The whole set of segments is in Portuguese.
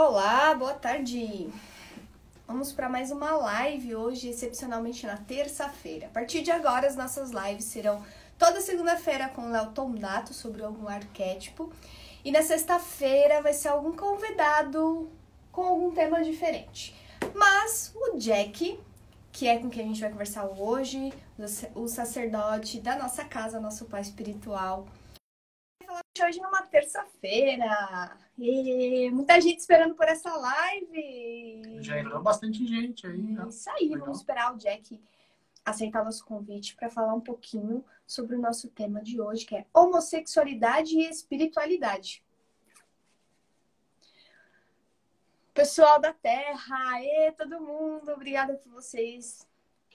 Olá, boa tarde. Vamos para mais uma live hoje, excepcionalmente na terça-feira. A partir de agora, as nossas lives serão toda segunda-feira com o Léo Tondato sobre algum arquétipo. E na sexta-feira vai ser algum convidado com algum tema diferente. Mas o Jack, que é com quem a gente vai conversar hoje, o sacerdote da nossa casa, nosso pai espiritual, hoje numa terça-feira. E muita gente esperando por essa live. Já entrou bastante gente aí. Né? Isso aí, Legal. vamos esperar o Jack aceitar nosso convite para falar um pouquinho sobre o nosso tema de hoje, que é homossexualidade e espiritualidade. Pessoal da Terra, e todo mundo, obrigada por vocês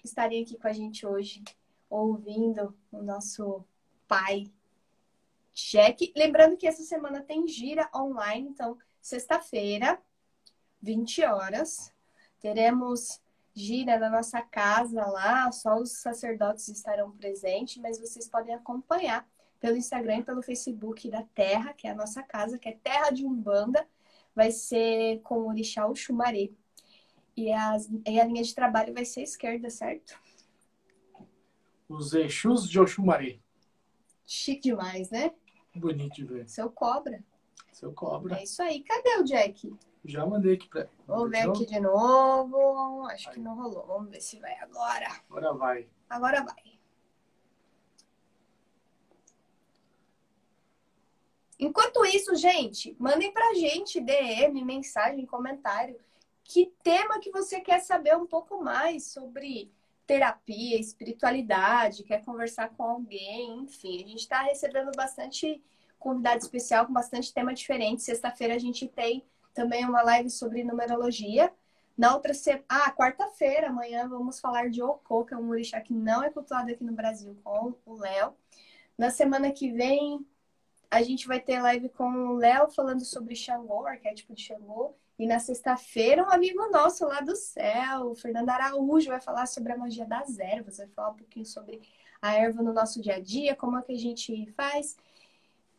estarem aqui com a gente hoje, ouvindo o nosso pai Jack. Lembrando que essa semana tem gira online, então sexta-feira, 20 horas, teremos gira na nossa casa lá, só os sacerdotes estarão presentes, mas vocês podem acompanhar pelo Instagram e pelo Facebook da Terra, que é a nossa casa, que é Terra de Umbanda vai ser com o Orixá Oxumaré. E, as, e a linha de trabalho vai ser a esquerda, certo? Os Exus de Oxumaré. Chique demais, né? Bonito de ver. Seu cobra. Seu cobra. É isso aí. Cadê o Jack? Já mandei aqui pra. Vamos ver aqui de novo. Acho aí. que não rolou. Vamos ver se vai agora. Agora vai. Agora vai. Enquanto isso, gente, mandem pra gente DM, mensagem, comentário. Que tema que você quer saber um pouco mais sobre terapia, espiritualidade, quer conversar com alguém, enfim. A gente está recebendo bastante convidado especial com bastante tema diferente. Sexta-feira a gente tem também uma live sobre numerologia. Na outra semana, ah, quarta-feira, amanhã, vamos falar de Oko, que é um orixá que não é cultuado aqui no Brasil, com o Léo. Na semana que vem, a gente vai ter live com o Léo falando sobre Xangô, arquétipo de Xangô. E na sexta-feira, um amigo nosso lá do céu, o Fernando Araújo, vai falar sobre a magia das ervas, vai falar um pouquinho sobre a erva no nosso dia a dia, como é que a gente faz.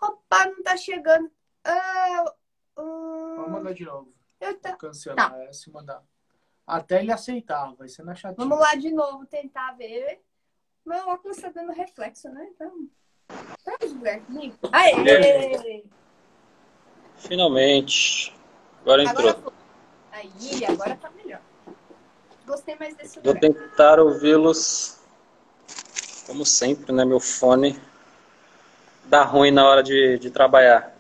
Opa, não tá chegando. Ah, hum... Vamos mandar de novo. Eu tá... Cancelar tá. essa e mandar. Até ele aceitar, vai ser na chatinha. Vamos lá de novo tentar ver. Meu óculos tá dando reflexo, né? Então. Aê! Finalmente. Agora entrou. Agora, aí, agora tá melhor. Gostei mais desse lugar. Vou tentar ouvi-los. Como sempre, né? Meu fone dá ruim na hora de, de trabalhar.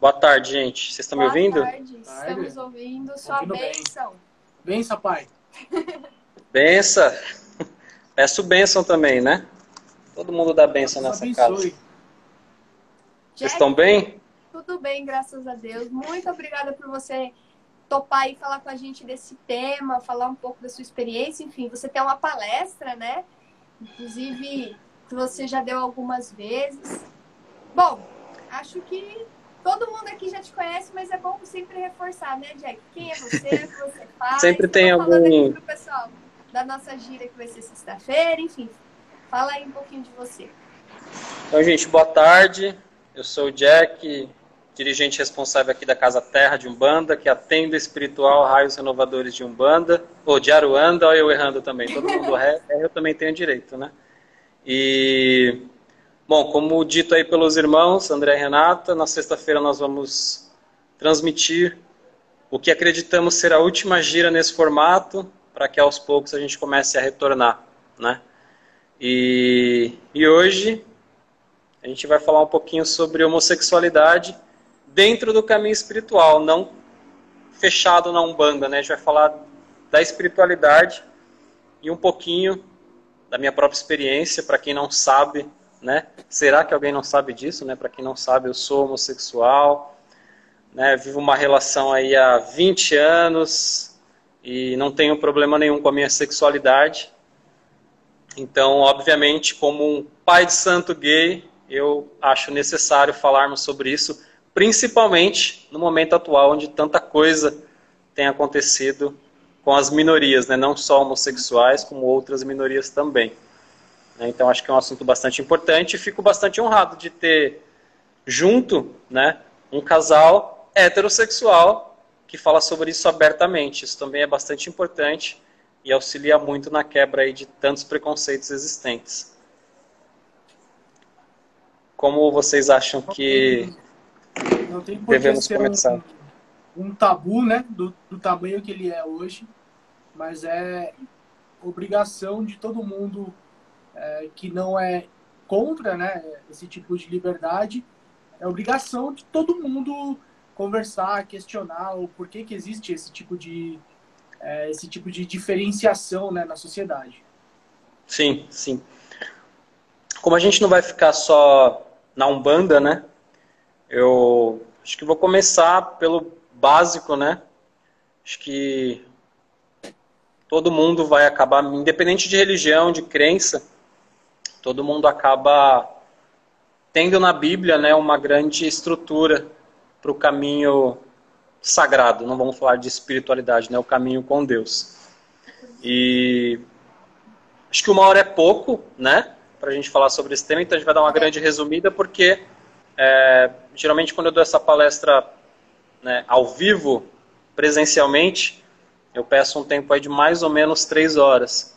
Boa tarde, gente. Vocês estão me ouvindo? Boa tarde. Estamos ouvindo sua ouvindo bênção. Bem. Benção, pai. Benção. Peço bênção também, né? Todo mundo dá benção nessa abençoe. casa. Jack, Vocês estão bem? Tudo bem, graças a Deus. Muito obrigada por você topar e falar com a gente desse tema, falar um pouco da sua experiência. Enfim, você tem uma palestra, né? Inclusive, que você já deu algumas vezes. Bom, acho que todo mundo aqui já te conhece, mas é bom sempre reforçar, né, Jack? Quem é você, o que você faz. Sempre tem algum... aqui pro pessoal da nossa gira que vai ser sexta-feira, enfim. Fala aí um pouquinho de você. Então, gente, boa tarde. Eu sou o Jack, dirigente responsável aqui da Casa Terra de Umbanda, que atende espiritual Raios Renovadores de Umbanda, ou de Aruanda, ou eu errando também. Todo mundo erra, eu também tenho direito, né? E, bom, como dito aí pelos irmãos, André e Renata, na sexta-feira nós vamos transmitir o que acreditamos ser a última gira nesse formato, para que aos poucos a gente comece a retornar, né? E, e hoje a gente vai falar um pouquinho sobre homossexualidade dentro do caminho espiritual, não fechado na Umbanda, né? A gente vai falar da espiritualidade e um pouquinho da minha própria experiência, para quem não sabe, né? Será que alguém não sabe disso, né? Para quem não sabe, eu sou homossexual, né? Vivo uma relação aí há 20 anos e não tenho problema nenhum com a minha sexualidade. Então, obviamente, como um pai de santo gay, eu acho necessário falarmos sobre isso, principalmente no momento atual, onde tanta coisa tem acontecido com as minorias, né? não só homossexuais, como outras minorias também. Né? Então, acho que é um assunto bastante importante e fico bastante honrado de ter junto né, um casal heterossexual que fala sobre isso abertamente. Isso também é bastante importante e auxilia muito na quebra aí de tantos preconceitos existentes. Como vocês acham que não tem por devemos começar? Um, um, tabu, né, do, do tamanho que ele é hoje, mas é obrigação de todo mundo é, que não é contra né, esse tipo de liberdade, é obrigação de todo mundo conversar, questionar o porquê que existe esse tipo de, é, esse tipo de diferenciação né, na sociedade. Sim, sim. Como a gente não vai ficar só na Umbanda, né? Eu acho que vou começar pelo básico, né? Acho que todo mundo vai acabar, independente de religião, de crença, todo mundo acaba tendo na Bíblia né, uma grande estrutura para o caminho sagrado, não vamos falar de espiritualidade, né, o caminho com Deus. E acho que uma hora é pouco, né, para a gente falar sobre esse tema, então a gente vai dar uma grande resumida, porque é, geralmente quando eu dou essa palestra né, ao vivo, presencialmente, eu peço um tempo aí de mais ou menos três horas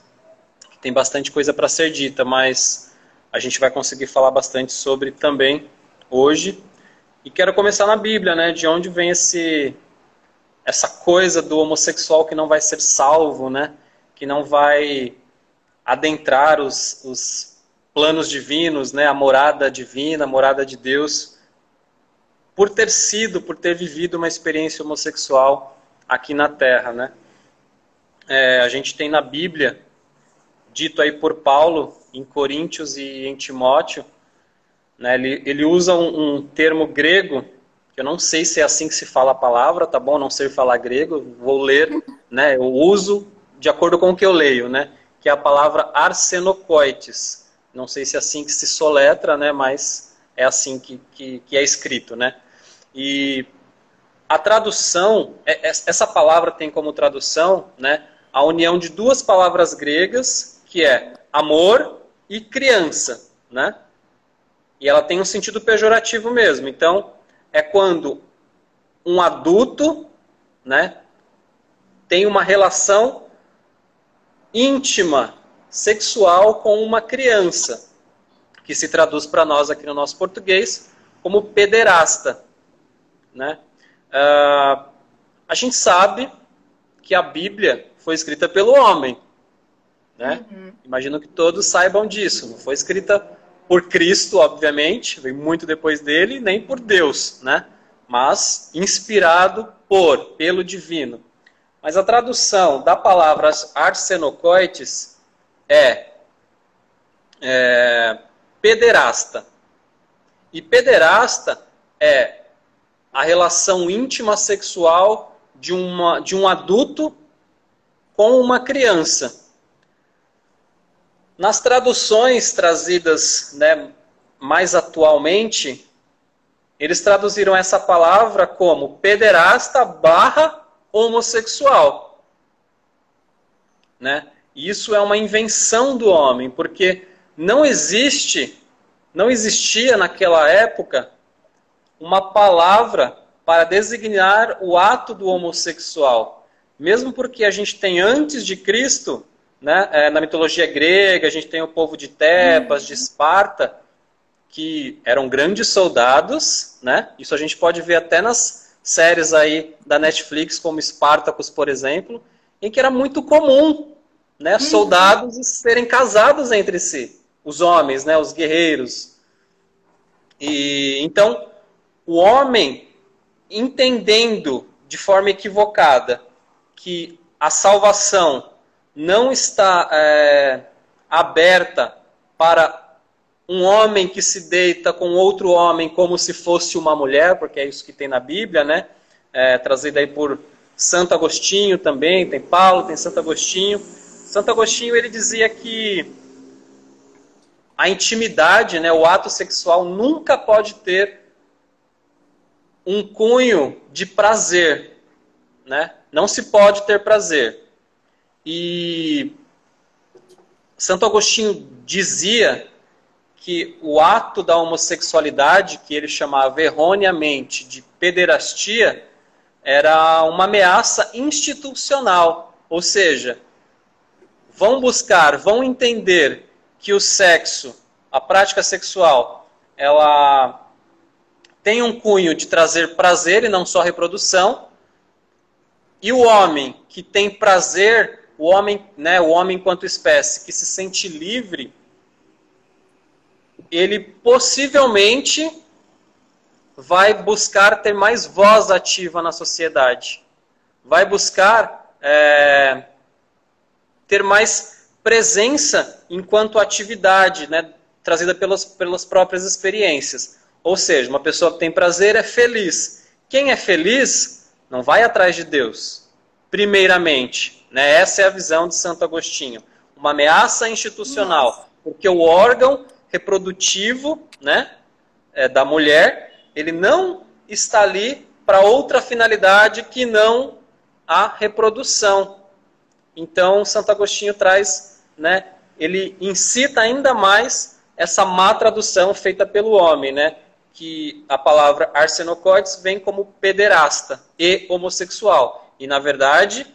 tem bastante coisa para ser dita, mas a gente vai conseguir falar bastante sobre também hoje. E quero começar na Bíblia, né? De onde vem esse essa coisa do homossexual que não vai ser salvo, né? Que não vai adentrar os, os planos divinos, né? A morada divina, a morada de Deus, por ter sido, por ter vivido uma experiência homossexual aqui na Terra, né? É, a gente tem na Bíblia dito aí por Paulo em Coríntios e em Timóteo. Né, ele, ele usa um, um, termo grego, que eu não sei se é assim que se fala a palavra, tá bom? Não sei falar grego, vou ler, né? Eu uso de acordo com o que eu leio, né? Que é a palavra arsenocoites. Não sei se é assim que se soletra, né? Mas é assim que, que, que é escrito, né? E a tradução, é, é, essa palavra tem como tradução, né? A união de duas palavras gregas que é amor e criança, né? E ela tem um sentido pejorativo mesmo. Então, é quando um adulto, né, tem uma relação íntima, sexual com uma criança, que se traduz para nós aqui no nosso português como pederasta, né? Uh, a gente sabe que a Bíblia foi escrita pelo homem, né? Uhum. Imagino que todos saibam disso. Não foi escrita por Cristo, obviamente, veio muito depois dele, nem por Deus, né? Mas inspirado por, pelo divino. Mas a tradução da palavra arsenocoites é, é pederasta. E pederasta é a relação íntima sexual de, uma, de um adulto com uma criança. Nas traduções trazidas né, mais atualmente, eles traduziram essa palavra como pederasta barra homossexual. Né? Isso é uma invenção do homem, porque não existe, não existia naquela época uma palavra para designar o ato do homossexual. Mesmo porque a gente tem antes de Cristo né? É, na mitologia grega, a gente tem o povo de Tebas, de Esparta, que eram grandes soldados. Né? Isso a gente pode ver até nas séries aí da Netflix, como Espartacus, por exemplo, em que era muito comum né, uhum. soldados serem casados entre si, os homens, né, os guerreiros. E então o homem entendendo de forma equivocada que a salvação não está é, aberta para um homem que se deita com outro homem como se fosse uma mulher, porque é isso que tem na Bíblia, né? É, trazido aí por Santo Agostinho também, tem Paulo, tem Santo Agostinho. Santo Agostinho ele dizia que a intimidade, né, o ato sexual nunca pode ter um cunho de prazer, né? Não se pode ter prazer. E Santo Agostinho dizia que o ato da homossexualidade, que ele chamava erroneamente de pederastia, era uma ameaça institucional, ou seja, vão buscar, vão entender que o sexo, a prática sexual, ela tem um cunho de trazer prazer e não só reprodução. E o homem que tem prazer, o homem, né, o homem enquanto espécie que se sente livre, ele possivelmente vai buscar ter mais voz ativa na sociedade, vai buscar é, ter mais presença enquanto atividade, né, trazida pelas, pelas próprias experiências. Ou seja, uma pessoa que tem prazer é feliz. Quem é feliz não vai atrás de Deus, primeiramente. Né? Essa é a visão de Santo Agostinho. Uma ameaça institucional, porque o órgão reprodutivo né, é, da mulher, ele não está ali para outra finalidade que não a reprodução. Então, Santo Agostinho traz, né, ele incita ainda mais essa má tradução feita pelo homem, né? que a palavra arsenocoides vem como pederasta e homossexual. E, na verdade,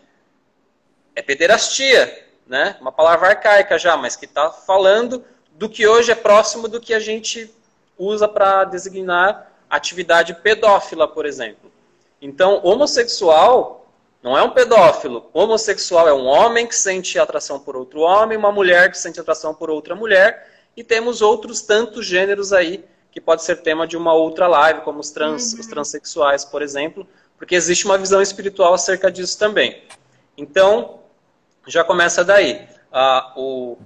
é pederastia, né? uma palavra arcaica já, mas que está falando do que hoje é próximo do que a gente usa para designar atividade pedófila, por exemplo. Então, homossexual não é um pedófilo. Homossexual é um homem que sente atração por outro homem, uma mulher que sente atração por outra mulher, e temos outros tantos gêneros aí que pode ser tema de uma outra live, como os, trans, uhum. os transexuais, por exemplo, porque existe uma visão espiritual acerca disso também. Então, já começa daí. Ah, o,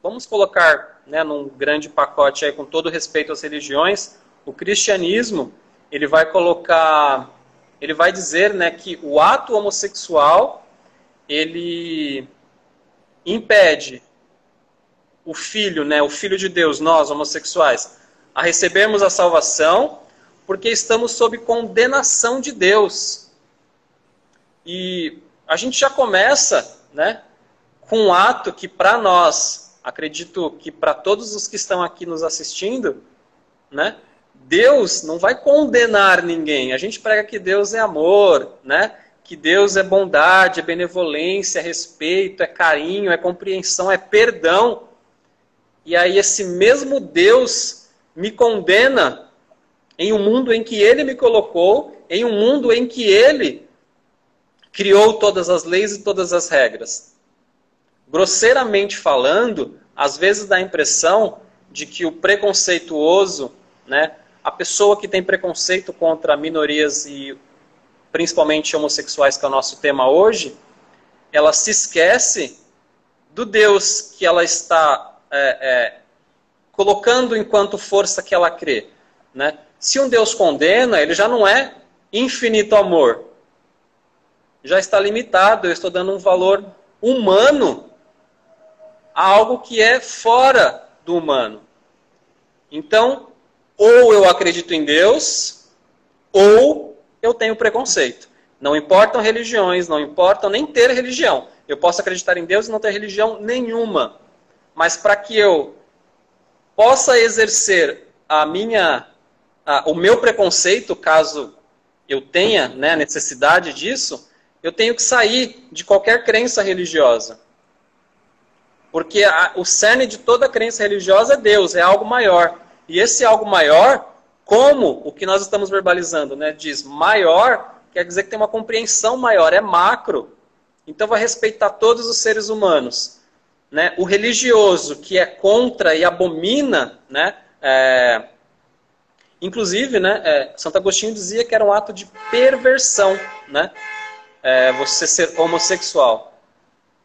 vamos colocar né, num grande pacote aí, com todo respeito às religiões, o cristianismo, ele vai colocar, ele vai dizer né, que o ato homossexual, ele impede o filho, né, o filho de Deus, nós homossexuais, a recebermos a salvação, porque estamos sob condenação de Deus. E a gente já começa, né, com um ato que para nós, acredito que para todos os que estão aqui nos assistindo, né, Deus não vai condenar ninguém. A gente prega que Deus é amor, né? Que Deus é bondade, é benevolência, é respeito, é carinho, é compreensão, é perdão. E aí esse mesmo Deus me condena em um mundo em que ele me colocou, em um mundo em que ele criou todas as leis e todas as regras. Grosseiramente falando, às vezes dá a impressão de que o preconceituoso, né, a pessoa que tem preconceito contra minorias e principalmente homossexuais, que é o nosso tema hoje, ela se esquece do Deus que ela está é, é, colocando enquanto força que ela crê. Né? Se um Deus condena, ele já não é infinito amor. Já está limitado, eu estou dando um valor humano a algo que é fora do humano. Então, ou eu acredito em Deus, ou eu tenho preconceito. Não importam religiões, não importam nem ter religião. Eu posso acreditar em Deus e não ter religião nenhuma. Mas para que eu possa exercer a minha, a, o meu preconceito, caso eu tenha né, necessidade disso, eu tenho que sair de qualquer crença religiosa. Porque a, o cerne de toda crença religiosa é Deus, é algo maior. E esse algo maior, como o que nós estamos verbalizando, né, diz maior, quer dizer que tem uma compreensão maior, é macro. Então vai respeitar todos os seres humanos né, o religioso que é contra e abomina, né, é, inclusive, né, é, Santo Agostinho dizia que era um ato de perversão, né, é, você ser homossexual.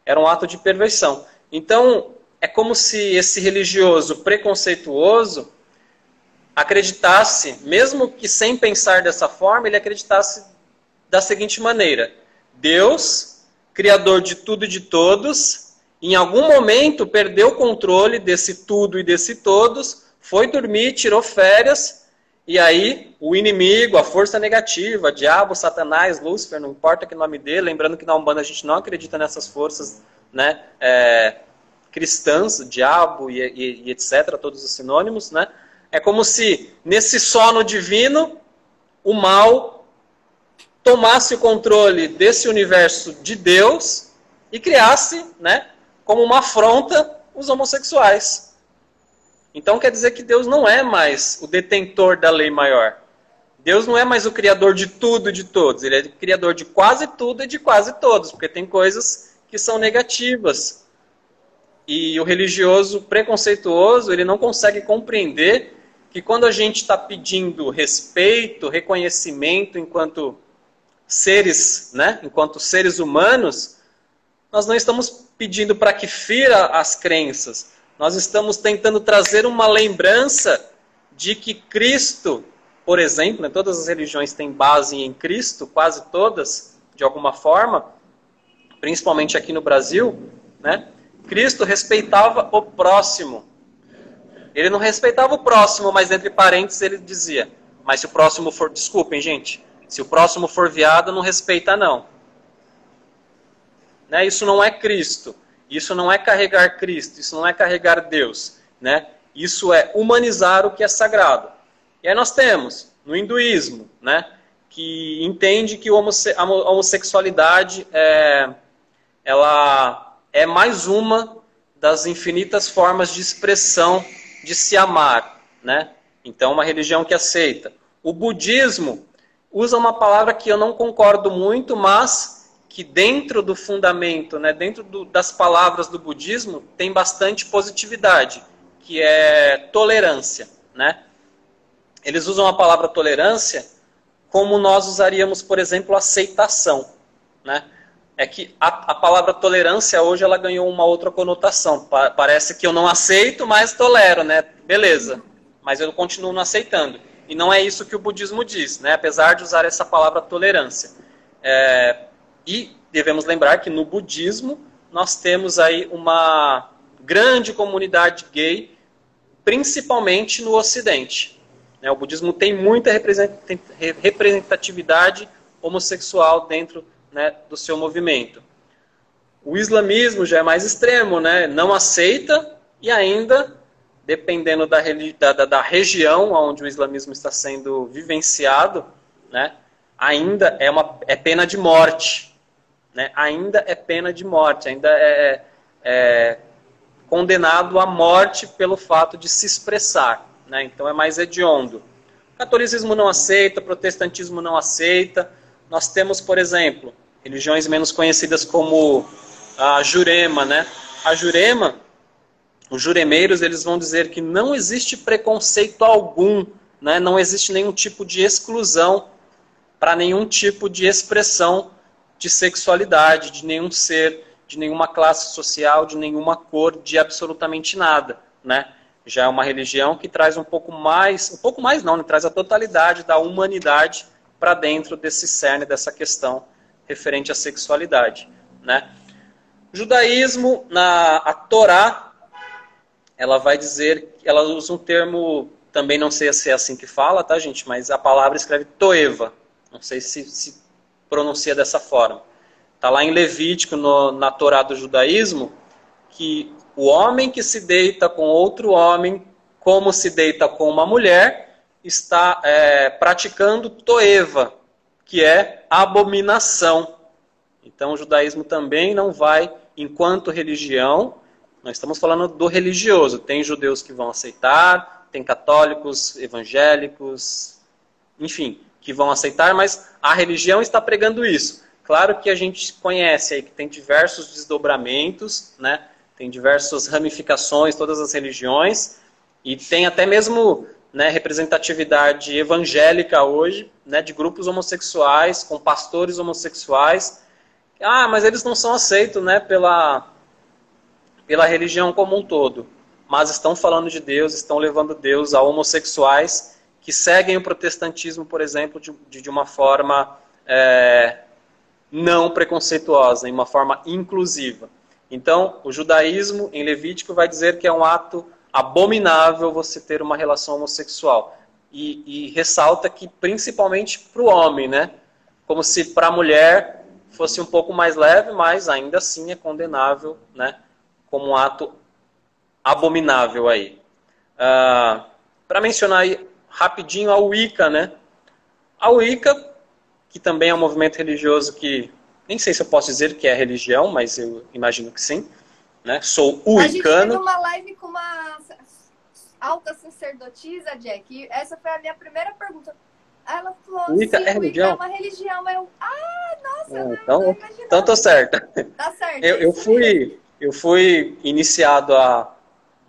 Era um ato de perversão. Então, é como se esse religioso preconceituoso acreditasse, mesmo que sem pensar dessa forma, ele acreditasse da seguinte maneira: Deus, criador de tudo e de todos, em algum momento perdeu o controle desse tudo e desse todos, foi dormir, tirou férias, e aí o inimigo, a força negativa, diabo, satanás, Lúcifer, não importa que nome dele, lembrando que na Umbanda a gente não acredita nessas forças né, é, cristãs, diabo e, e, e etc., todos os sinônimos, né? É como se nesse sono divino o mal tomasse o controle desse universo de Deus e criasse, né, como uma afronta os homossexuais. Então quer dizer que Deus não é mais o detentor da lei maior. Deus não é mais o criador de tudo e de todos. Ele é o criador de quase tudo e de quase todos, porque tem coisas que são negativas. E o religioso preconceituoso, ele não consegue compreender que quando a gente está pedindo respeito, reconhecimento enquanto seres, né, enquanto seres humanos, nós não estamos pedindo para que fira as crenças. Nós estamos tentando trazer uma lembrança de que Cristo, por exemplo, né, todas as religiões têm base em Cristo, quase todas, de alguma forma, principalmente aqui no Brasil, né? Cristo respeitava o próximo. Ele não respeitava o próximo, mas entre parênteses ele dizia: Mas se o próximo for. Desculpem, gente. Se o próximo for viado, não respeita, não. Né? Isso não é Cristo. Isso não é carregar Cristo. Isso não é carregar Deus. Né? Isso é humanizar o que é sagrado. E aí nós temos, no hinduísmo, né, que entende que a homossexualidade é, ela é mais uma das infinitas formas de expressão de se amar. Né? Então, uma religião que aceita. O budismo usa uma palavra que eu não concordo muito, mas que dentro do fundamento, né, dentro do, das palavras do budismo, tem bastante positividade, que é tolerância. Né? Eles usam a palavra tolerância como nós usaríamos, por exemplo, aceitação. Né? É que a, a palavra tolerância hoje ela ganhou uma outra conotação. Pa, parece que eu não aceito, mas tolero, né? Beleza. Mas eu continuo não aceitando. E não é isso que o budismo diz, né? apesar de usar essa palavra tolerância. É, e devemos lembrar que no budismo nós temos aí uma grande comunidade gay, principalmente no Ocidente. Né? O budismo tem muita representatividade homossexual dentro né, do seu movimento. O islamismo já é mais extremo, né? não aceita e ainda dependendo da, da, da, região onde o islamismo está sendo vivenciado, né, ainda é, uma, é pena de morte. Né, ainda é pena de morte, ainda é, é condenado à morte pelo fato de se expressar. Né, então é mais hediondo. Catolicismo não aceita, protestantismo não aceita. Nós temos, por exemplo, religiões menos conhecidas como a Jurema. Né? A Jurema os juremeiros eles vão dizer que não existe preconceito algum, né? não existe nenhum tipo de exclusão para nenhum tipo de expressão de sexualidade, de nenhum ser, de nenhuma classe social, de nenhuma cor, de absolutamente nada. Né? Já é uma religião que traz um pouco mais, um pouco mais não, né? traz a totalidade da humanidade para dentro desse cerne, dessa questão referente à sexualidade. Né? judaísmo, na a Torá, ela vai dizer, ela usa um termo, também não sei se é assim que fala, tá, gente? Mas a palavra escreve toeva. Não sei se, se pronuncia dessa forma. Está lá em Levítico, no, na Torá do judaísmo, que o homem que se deita com outro homem, como se deita com uma mulher, está é, praticando toeva, que é abominação. Então o judaísmo também não vai, enquanto religião, nós estamos falando do religioso. Tem judeus que vão aceitar, tem católicos, evangélicos, enfim, que vão aceitar, mas a religião está pregando isso. Claro que a gente conhece aí que tem diversos desdobramentos, né? Tem diversas ramificações, todas as religiões, e tem até mesmo né, representatividade evangélica hoje, né, de grupos homossexuais, com pastores homossexuais. Ah, mas eles não são aceitos né, pela, pela religião como um todo, mas estão falando de Deus, estão levando Deus a homossexuais que seguem o protestantismo, por exemplo, de, de uma forma é, não preconceituosa, em uma forma inclusiva. Então, o judaísmo, em Levítico, vai dizer que é um ato abominável você ter uma relação homossexual. E, e ressalta que, principalmente para o homem, né? Como se para a mulher fosse um pouco mais leve, mas ainda assim é condenável, né? como um ato abominável aí. Uh, Para mencionar aí rapidinho a Wicca, né? A Wicca que também é um movimento religioso que nem sei se eu posso dizer que é religião, mas eu imagino que sim. Né? Sou uicano. A gente uma live com uma alta sacerdotisa, Jack, e essa foi a minha primeira pergunta. Ela falou, Wicca é religião? é uma religião. Eu, ah, nossa, é, então, não então tô certo. Tá certo. Eu, eu, fui, eu fui iniciado há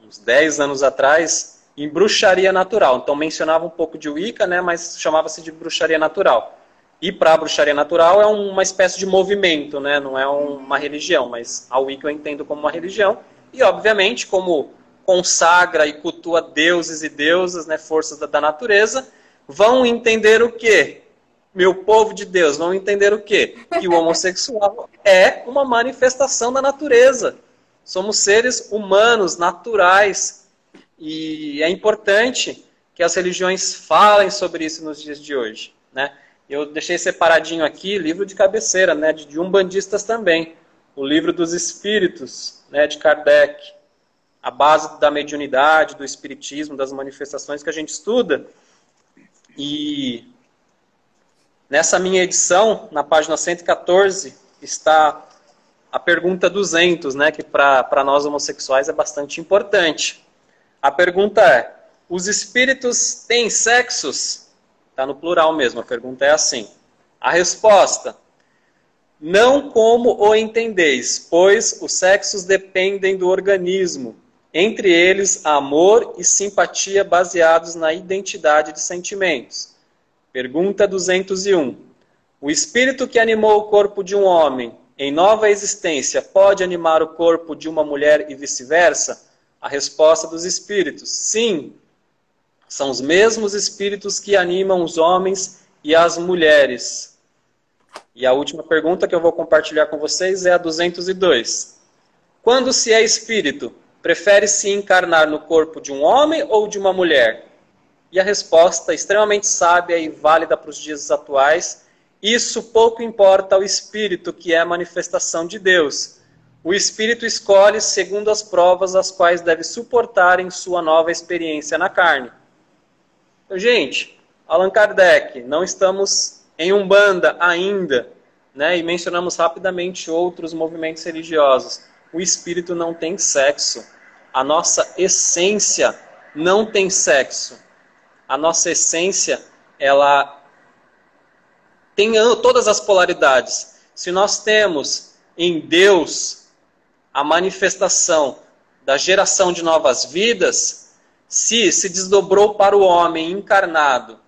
uns 10 anos atrás em bruxaria natural. Então mencionava um pouco de Wicca, né, mas chamava-se de bruxaria natural. E para a bruxaria natural é uma espécie de movimento, né? não é uma religião, mas a Wicca eu entendo como uma religião. E, obviamente, como consagra e cultua deuses e deusas, né, forças da, da natureza, vão entender o quê? Meu povo de Deus, vão entender o quê? Que o homossexual é uma manifestação da natureza. Somos seres humanos, naturais. E é importante que as religiões falem sobre isso nos dias de hoje. Né? Eu deixei separadinho aqui livro de cabeceira, né, de umbandistas também. O livro dos espíritos, né, de Kardec. A base da mediunidade, do espiritismo, das manifestações que a gente estuda. E nessa minha edição, na página 114, está a pergunta 200, né, que para nós homossexuais é bastante importante. A pergunta é: os espíritos têm sexos? Está no plural mesmo, a pergunta é assim. A resposta: Não como o entendeis, pois os sexos dependem do organismo, entre eles amor e simpatia baseados na identidade de sentimentos. Pergunta 201. O espírito que animou o corpo de um homem em nova existência pode animar o corpo de uma mulher e vice-versa? A resposta dos espíritos: sim, são os mesmos espíritos que animam os homens e as mulheres. E a última pergunta que eu vou compartilhar com vocês é a 202. Quando se é espírito, prefere se encarnar no corpo de um homem ou de uma mulher? E a resposta, extremamente sábia e válida para os dias atuais, isso pouco importa ao espírito, que é a manifestação de Deus. O espírito escolhe segundo as provas as quais deve suportar em sua nova experiência na carne. Gente, Allan Kardec, não estamos em Umbanda ainda, né? E mencionamos rapidamente outros movimentos religiosos. O espírito não tem sexo. A nossa essência não tem sexo. A nossa essência, ela tem todas as polaridades. Se nós temos em Deus a manifestação da geração de novas vidas, se se desdobrou para o homem encarnado,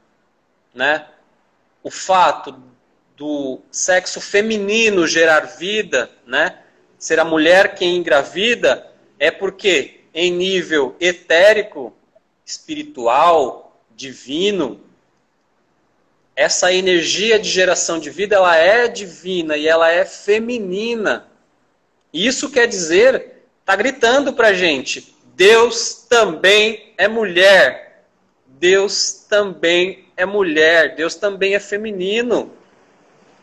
né? O fato do sexo feminino gerar vida, né? Ser a mulher quem engravida é porque em nível etérico, espiritual, divino, essa energia de geração de vida ela é divina e ela é feminina. Isso quer dizer, está gritando para gente, Deus também é mulher. Deus também é mulher. Deus também é feminino.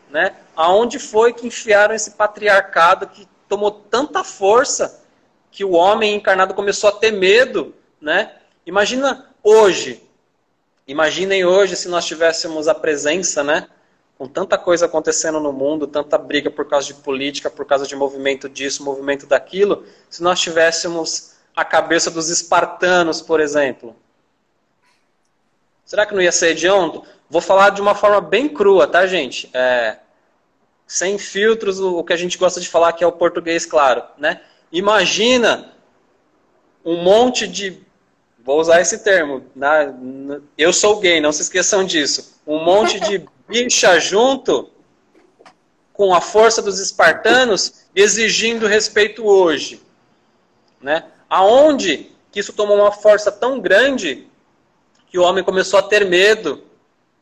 Né? Aonde foi que enfiaram esse patriarcado que tomou tanta força que o homem encarnado começou a ter medo, né? Imagina hoje, imaginem hoje se nós tivéssemos a presença, né? Com tanta coisa acontecendo no mundo, tanta briga por causa de política, por causa de movimento disso, movimento daquilo, se nós tivéssemos a cabeça dos espartanos, por exemplo? Será que não ia ser hediondo? Vou falar de uma forma bem crua, tá, gente? É, sem filtros, o, que a gente gosta de falar que é o português claro, né? Imagina um monte de vou usar esse termo, na, eu sou gay, não se esqueçam disso. Um monte de bicha junto com a força dos espartanos exigindo respeito hoje, né? Aonde que isso tomou uma força tão grande que o homem começou a ter medo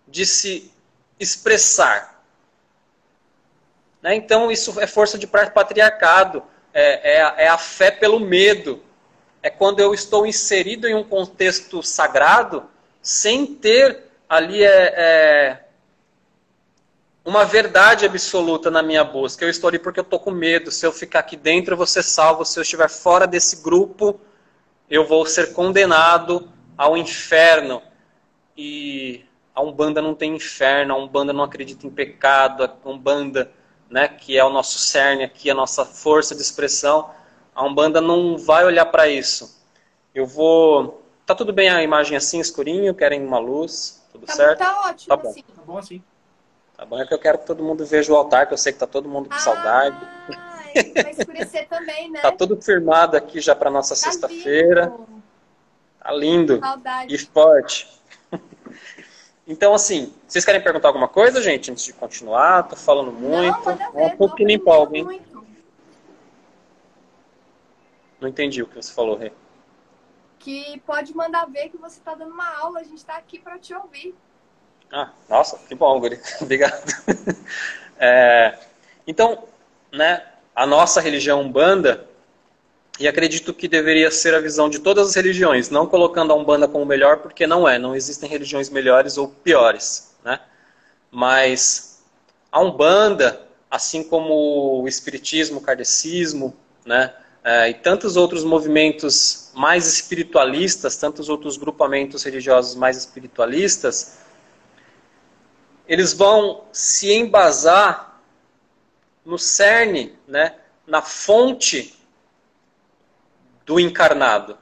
de se expressar. Né? Então, isso é força de patriarcado, é, é, é a fé pelo medo. É quando eu estou inserido em um contexto sagrado sem ter ali é, é, uma verdade absoluta na minha busca. Eu estou ali porque eu estou com medo. Se eu ficar aqui dentro, eu vou ser salvo. Se eu estiver fora desse grupo, eu vou ser condenado ao inferno. E a Umbanda não tem inferno, a Umbanda não acredita em pecado, a Umbanda, né, que é o nosso cerne aqui, a nossa força de expressão, a Umbanda não vai olhar para isso. Eu vou... Tá tudo bem a imagem assim, escurinho? Querem uma luz? Tudo tá, certo? Tá ótimo tá bom. assim. Tá bom assim. Tá bom, é que eu quero que todo mundo veja o altar, que eu sei que tá todo mundo com ah, saudade. Vai escurecer também, né? Tá tudo firmado aqui já para nossa tá sexta-feira. Tá lindo. Saudade. E forte. Então, assim, vocês querem perguntar alguma coisa, gente, antes de continuar? Tô falando muito. Não, ver, um pouco que nem empolga, hein? Não entendi o que você falou, Rê. Que pode mandar ver que você está dando uma aula, a gente está aqui para te ouvir. Ah, nossa, que bom, Guri. Obrigado. É, então, né, a nossa religião Umbanda, e acredito que deveria ser a visão de todas as religiões, não colocando a Umbanda como melhor, porque não é, não existem religiões melhores ou piores, né? Mas a Umbanda, assim como o Espiritismo, o Kardecismo, né? É, e tantos outros movimentos mais espiritualistas, tantos outros grupamentos religiosos mais espiritualistas, eles vão se embasar no cerne, né? Na fonte do encarnado,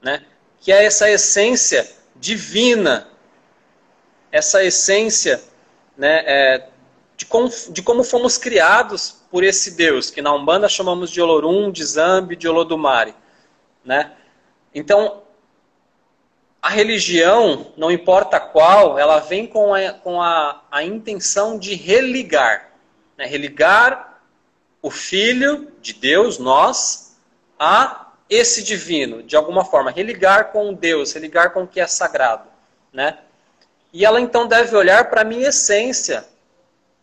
né? que é essa essência divina, essa essência né, é, de, como, de como fomos criados por esse Deus, que na Umbanda chamamos de Olorum, de Zambi, de Olodumare. Né? Então, a religião, não importa qual, ela vem com a, com a, a intenção de religar. Né? Religar o Filho de Deus, nós, a esse divino, de alguma forma, religar com Deus, religar com o que é sagrado, né? E ela então deve olhar para a minha essência.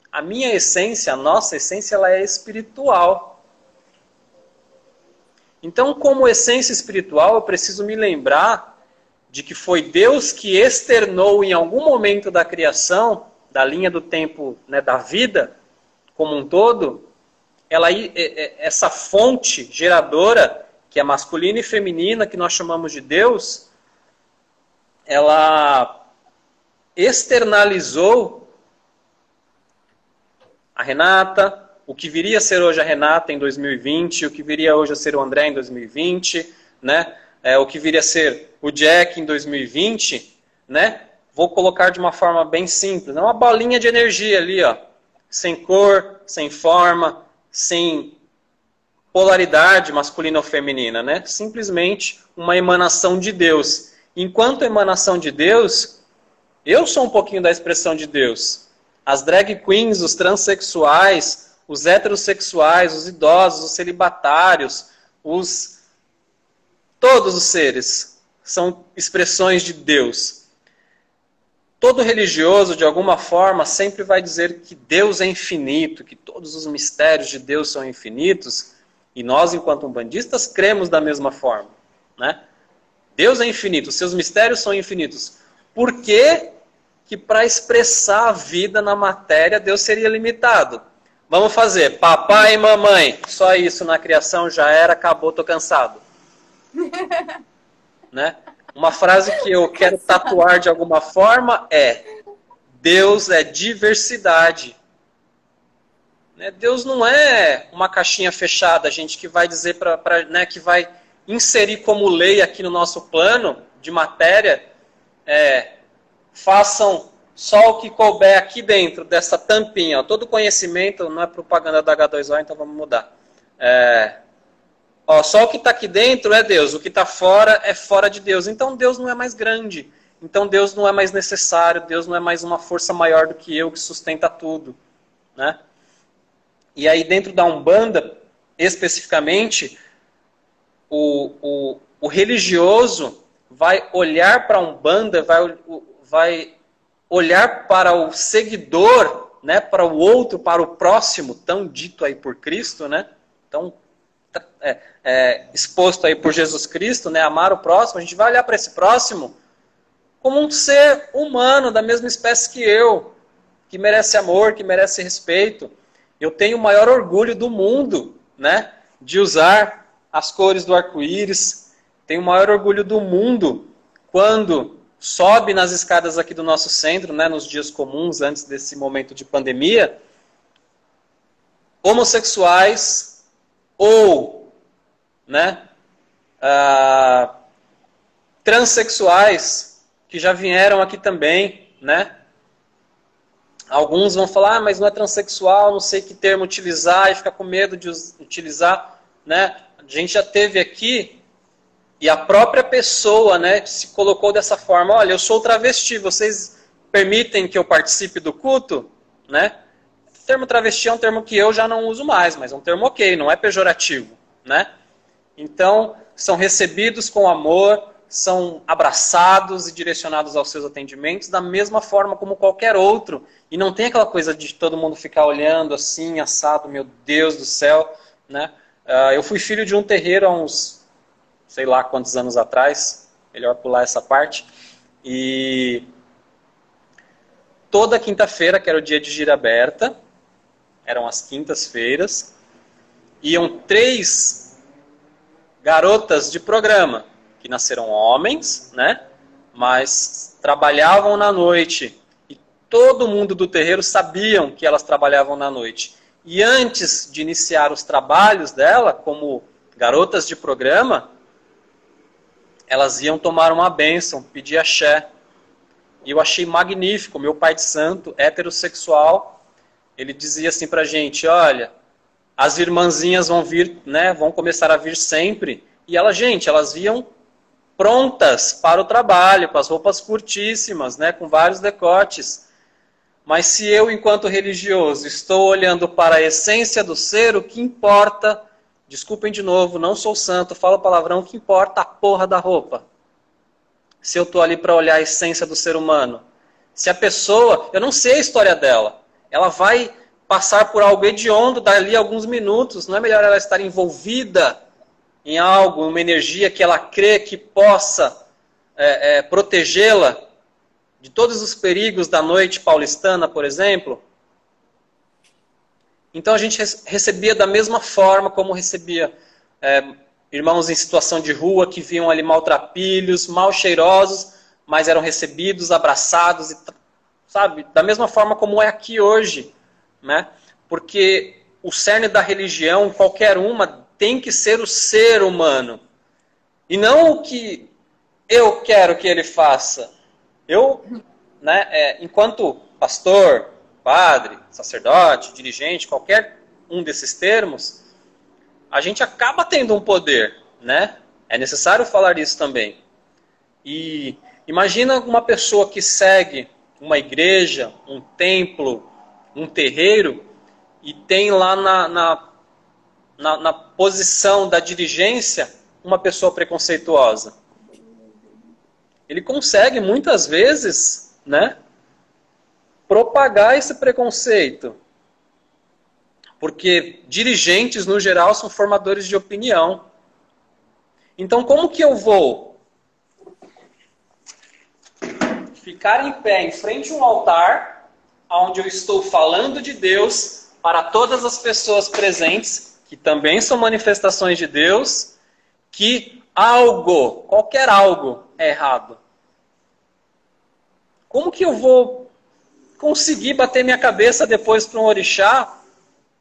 A minha essência, a nossa essência, ela é espiritual. Então, como essência espiritual, eu preciso me lembrar de que foi Deus que externou em algum momento da criação, da linha do tempo né, da vida como um todo, ela, essa fonte geradora que é masculina e feminina, que nós chamamos de Deus, ela externalizou a Renata, o que viria a ser hoje a Renata em 2020, o que viria hoje a ser o André em 2020, né? É, o que viria a ser o Jack em 2020, né? Vou colocar de uma forma bem simples, é uma bolinha de energia ali, ó, sem cor, sem forma, sem polaridade masculina ou feminina, né? Simplesmente uma emanação de Deus. Enquanto emanação de Deus, eu sou um pouquinho da expressão de Deus. As drag queens, os transexuais, os heterossexuais, os idosos, os celibatários, os todos os seres são expressões de Deus. Todo religioso, de alguma forma, sempre vai dizer que Deus é infinito, que todos os mistérios de Deus são infinitos, e nós, enquanto umbandistas, cremos da mesma forma. Né? Deus é infinito, seus mistérios são infinitos. Por que, que para expressar a vida na matéria, Deus seria limitado? Vamos fazer, papai e mamãe, só isso na criação já era, acabou, tô cansado. né? Uma frase que eu quero tatuar de alguma forma é: Deus é diversidade. Né? Deus não é uma caixinha fechada, gente, que vai dizer para, né, que vai inserir como lei aqui no nosso plano de matéria, é, façam só o que couber aqui dentro dessa tampinha. Ó. Todo conhecimento não é propaganda da H2O, então vamos mudar. É, ó, só o que está aqui dentro é Deus, o que está fora é fora de Deus. Então Deus não é mais grande. Então Deus não é mais necessário, Deus não é mais uma força maior do que eu que sustenta tudo. Né? E aí, dentro da Umbanda, especificamente, o, o, o religioso vai olhar para a Umbanda, vai, vai olhar para o seguidor, né, para o outro, para o próximo, tão dito aí por Cristo, né, tão é, é, exposto aí por Jesus Cristo, né, amar o próximo, a gente vai olhar para esse próximo como um ser humano da mesma espécie que eu, que merece amor, que merece respeito. Eu tenho o maior orgulho do mundo, né, de usar as cores do arco-íris. Tenho o maior orgulho do mundo quando sobe nas escadas aqui do nosso centro, né, nos dias comuns, antes desse momento de pandemia, homossexuais ou né, uh, transexuais que já vieram aqui também, né? Alguns vão falar, ah, mas não é transexual, não sei que termo utilizar e fica com medo de utilizar, né? A gente já teve aqui e a própria pessoa, né, se colocou dessa forma, olha, eu sou travesti, vocês permitem que eu participe do culto, né? Termo travesti é um termo que eu já não uso mais, mas é um termo ok, não é pejorativo, né? Então, são recebidos com amor, são abraçados e direcionados aos seus atendimentos da mesma forma como qualquer outro. E não tem aquela coisa de todo mundo ficar olhando assim, assado, meu Deus do céu. Né? Uh, eu fui filho de um terreiro há uns, sei lá quantos anos atrás, melhor pular essa parte. E toda quinta-feira, que era o dia de gira aberta, eram as quintas-feiras, iam três garotas de programa que nasceram homens, né? Mas trabalhavam na noite. E todo mundo do terreiro sabiam que elas trabalhavam na noite. E antes de iniciar os trabalhos dela, como garotas de programa, elas iam tomar uma bênção, pedir axé. E eu achei magnífico. Meu pai de santo, heterossexual, ele dizia assim pra gente: olha, as irmãzinhas vão vir, né? Vão começar a vir sempre. E ela, gente, elas viam prontas para o trabalho, com as roupas curtíssimas, né, com vários decotes. Mas se eu, enquanto religioso, estou olhando para a essência do ser, o que importa, desculpem de novo, não sou santo, falo palavrão, o que importa a porra da roupa? Se eu estou ali para olhar a essência do ser humano. Se a pessoa, eu não sei a história dela, ela vai passar por algo hediondo dali a alguns minutos, não é melhor ela estar envolvida em algo, uma energia que ela crê que possa é, é, protegê-la de todos os perigos da noite paulistana, por exemplo. Então a gente recebia da mesma forma como recebia é, irmãos em situação de rua que viam ali maltrapilhos, mal cheirosos, mas eram recebidos, abraçados, e, sabe? Da mesma forma como é aqui hoje, né? Porque o cerne da religião, qualquer uma, tem que ser o ser humano. E não o que eu quero que ele faça. Eu, né, é, enquanto pastor, padre, sacerdote, dirigente, qualquer um desses termos, a gente acaba tendo um poder, né? É necessário falar isso também. E imagina uma pessoa que segue uma igreja, um templo, um terreiro, e tem lá na, na na, na posição da dirigência uma pessoa preconceituosa. Ele consegue muitas vezes, né, propagar esse preconceito. Porque dirigentes, no geral, são formadores de opinião. Então, como que eu vou ficar em pé em frente a um altar, onde eu estou falando de Deus para todas as pessoas presentes, que também são manifestações de Deus, que algo, qualquer algo, é errado. Como que eu vou conseguir bater minha cabeça depois para um orixá?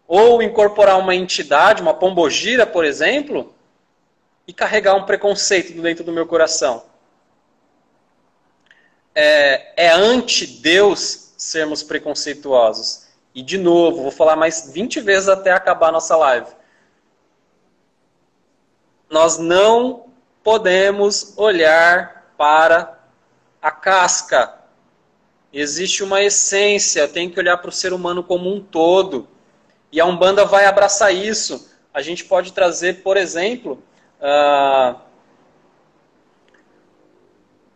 Ou incorporar uma entidade, uma pombogira, por exemplo, e carregar um preconceito dentro do meu coração? É, é anti-Deus sermos preconceituosos. E de novo, vou falar mais 20 vezes até acabar a nossa live. Nós não podemos olhar para a casca. Existe uma essência, tem que olhar para o ser humano como um todo. E a Umbanda vai abraçar isso. A gente pode trazer, por exemplo, uh,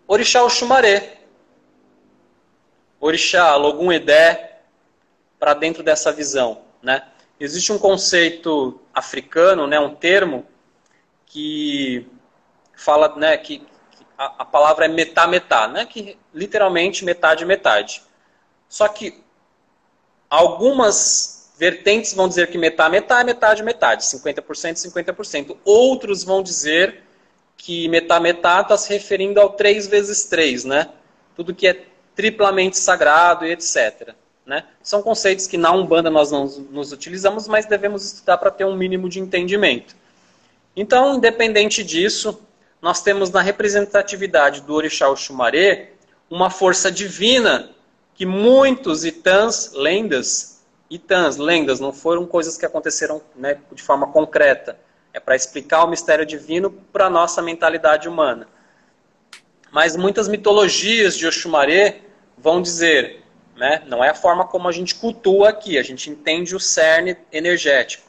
Orixá Oxumaré. Orixá Logum Edé, para dentro dessa visão. Né? Existe um conceito africano, né, um termo, que fala né, que, a, a palavra é metá-metá, né, que literalmente metade metade. Só que algumas vertentes vão dizer que metá-metá é metade metade, 50% 50%. Outros vão dizer que metá-metá está se referindo ao 3 vezes 3, né? Tudo que é triplamente sagrado e etc. Né? São conceitos que na Umbanda nós não nos utilizamos, mas devemos estudar para ter um mínimo de entendimento. Então, independente disso, nós temos na representatividade do Orixá Oxumaré uma força divina que muitos itãs, lendas, itãs, lendas, não foram coisas que aconteceram né, de forma concreta. É para explicar o mistério divino para a nossa mentalidade humana. Mas muitas mitologias de Oxumaré vão dizer né? Não é a forma como a gente cultua aqui, a gente entende o cerne energético.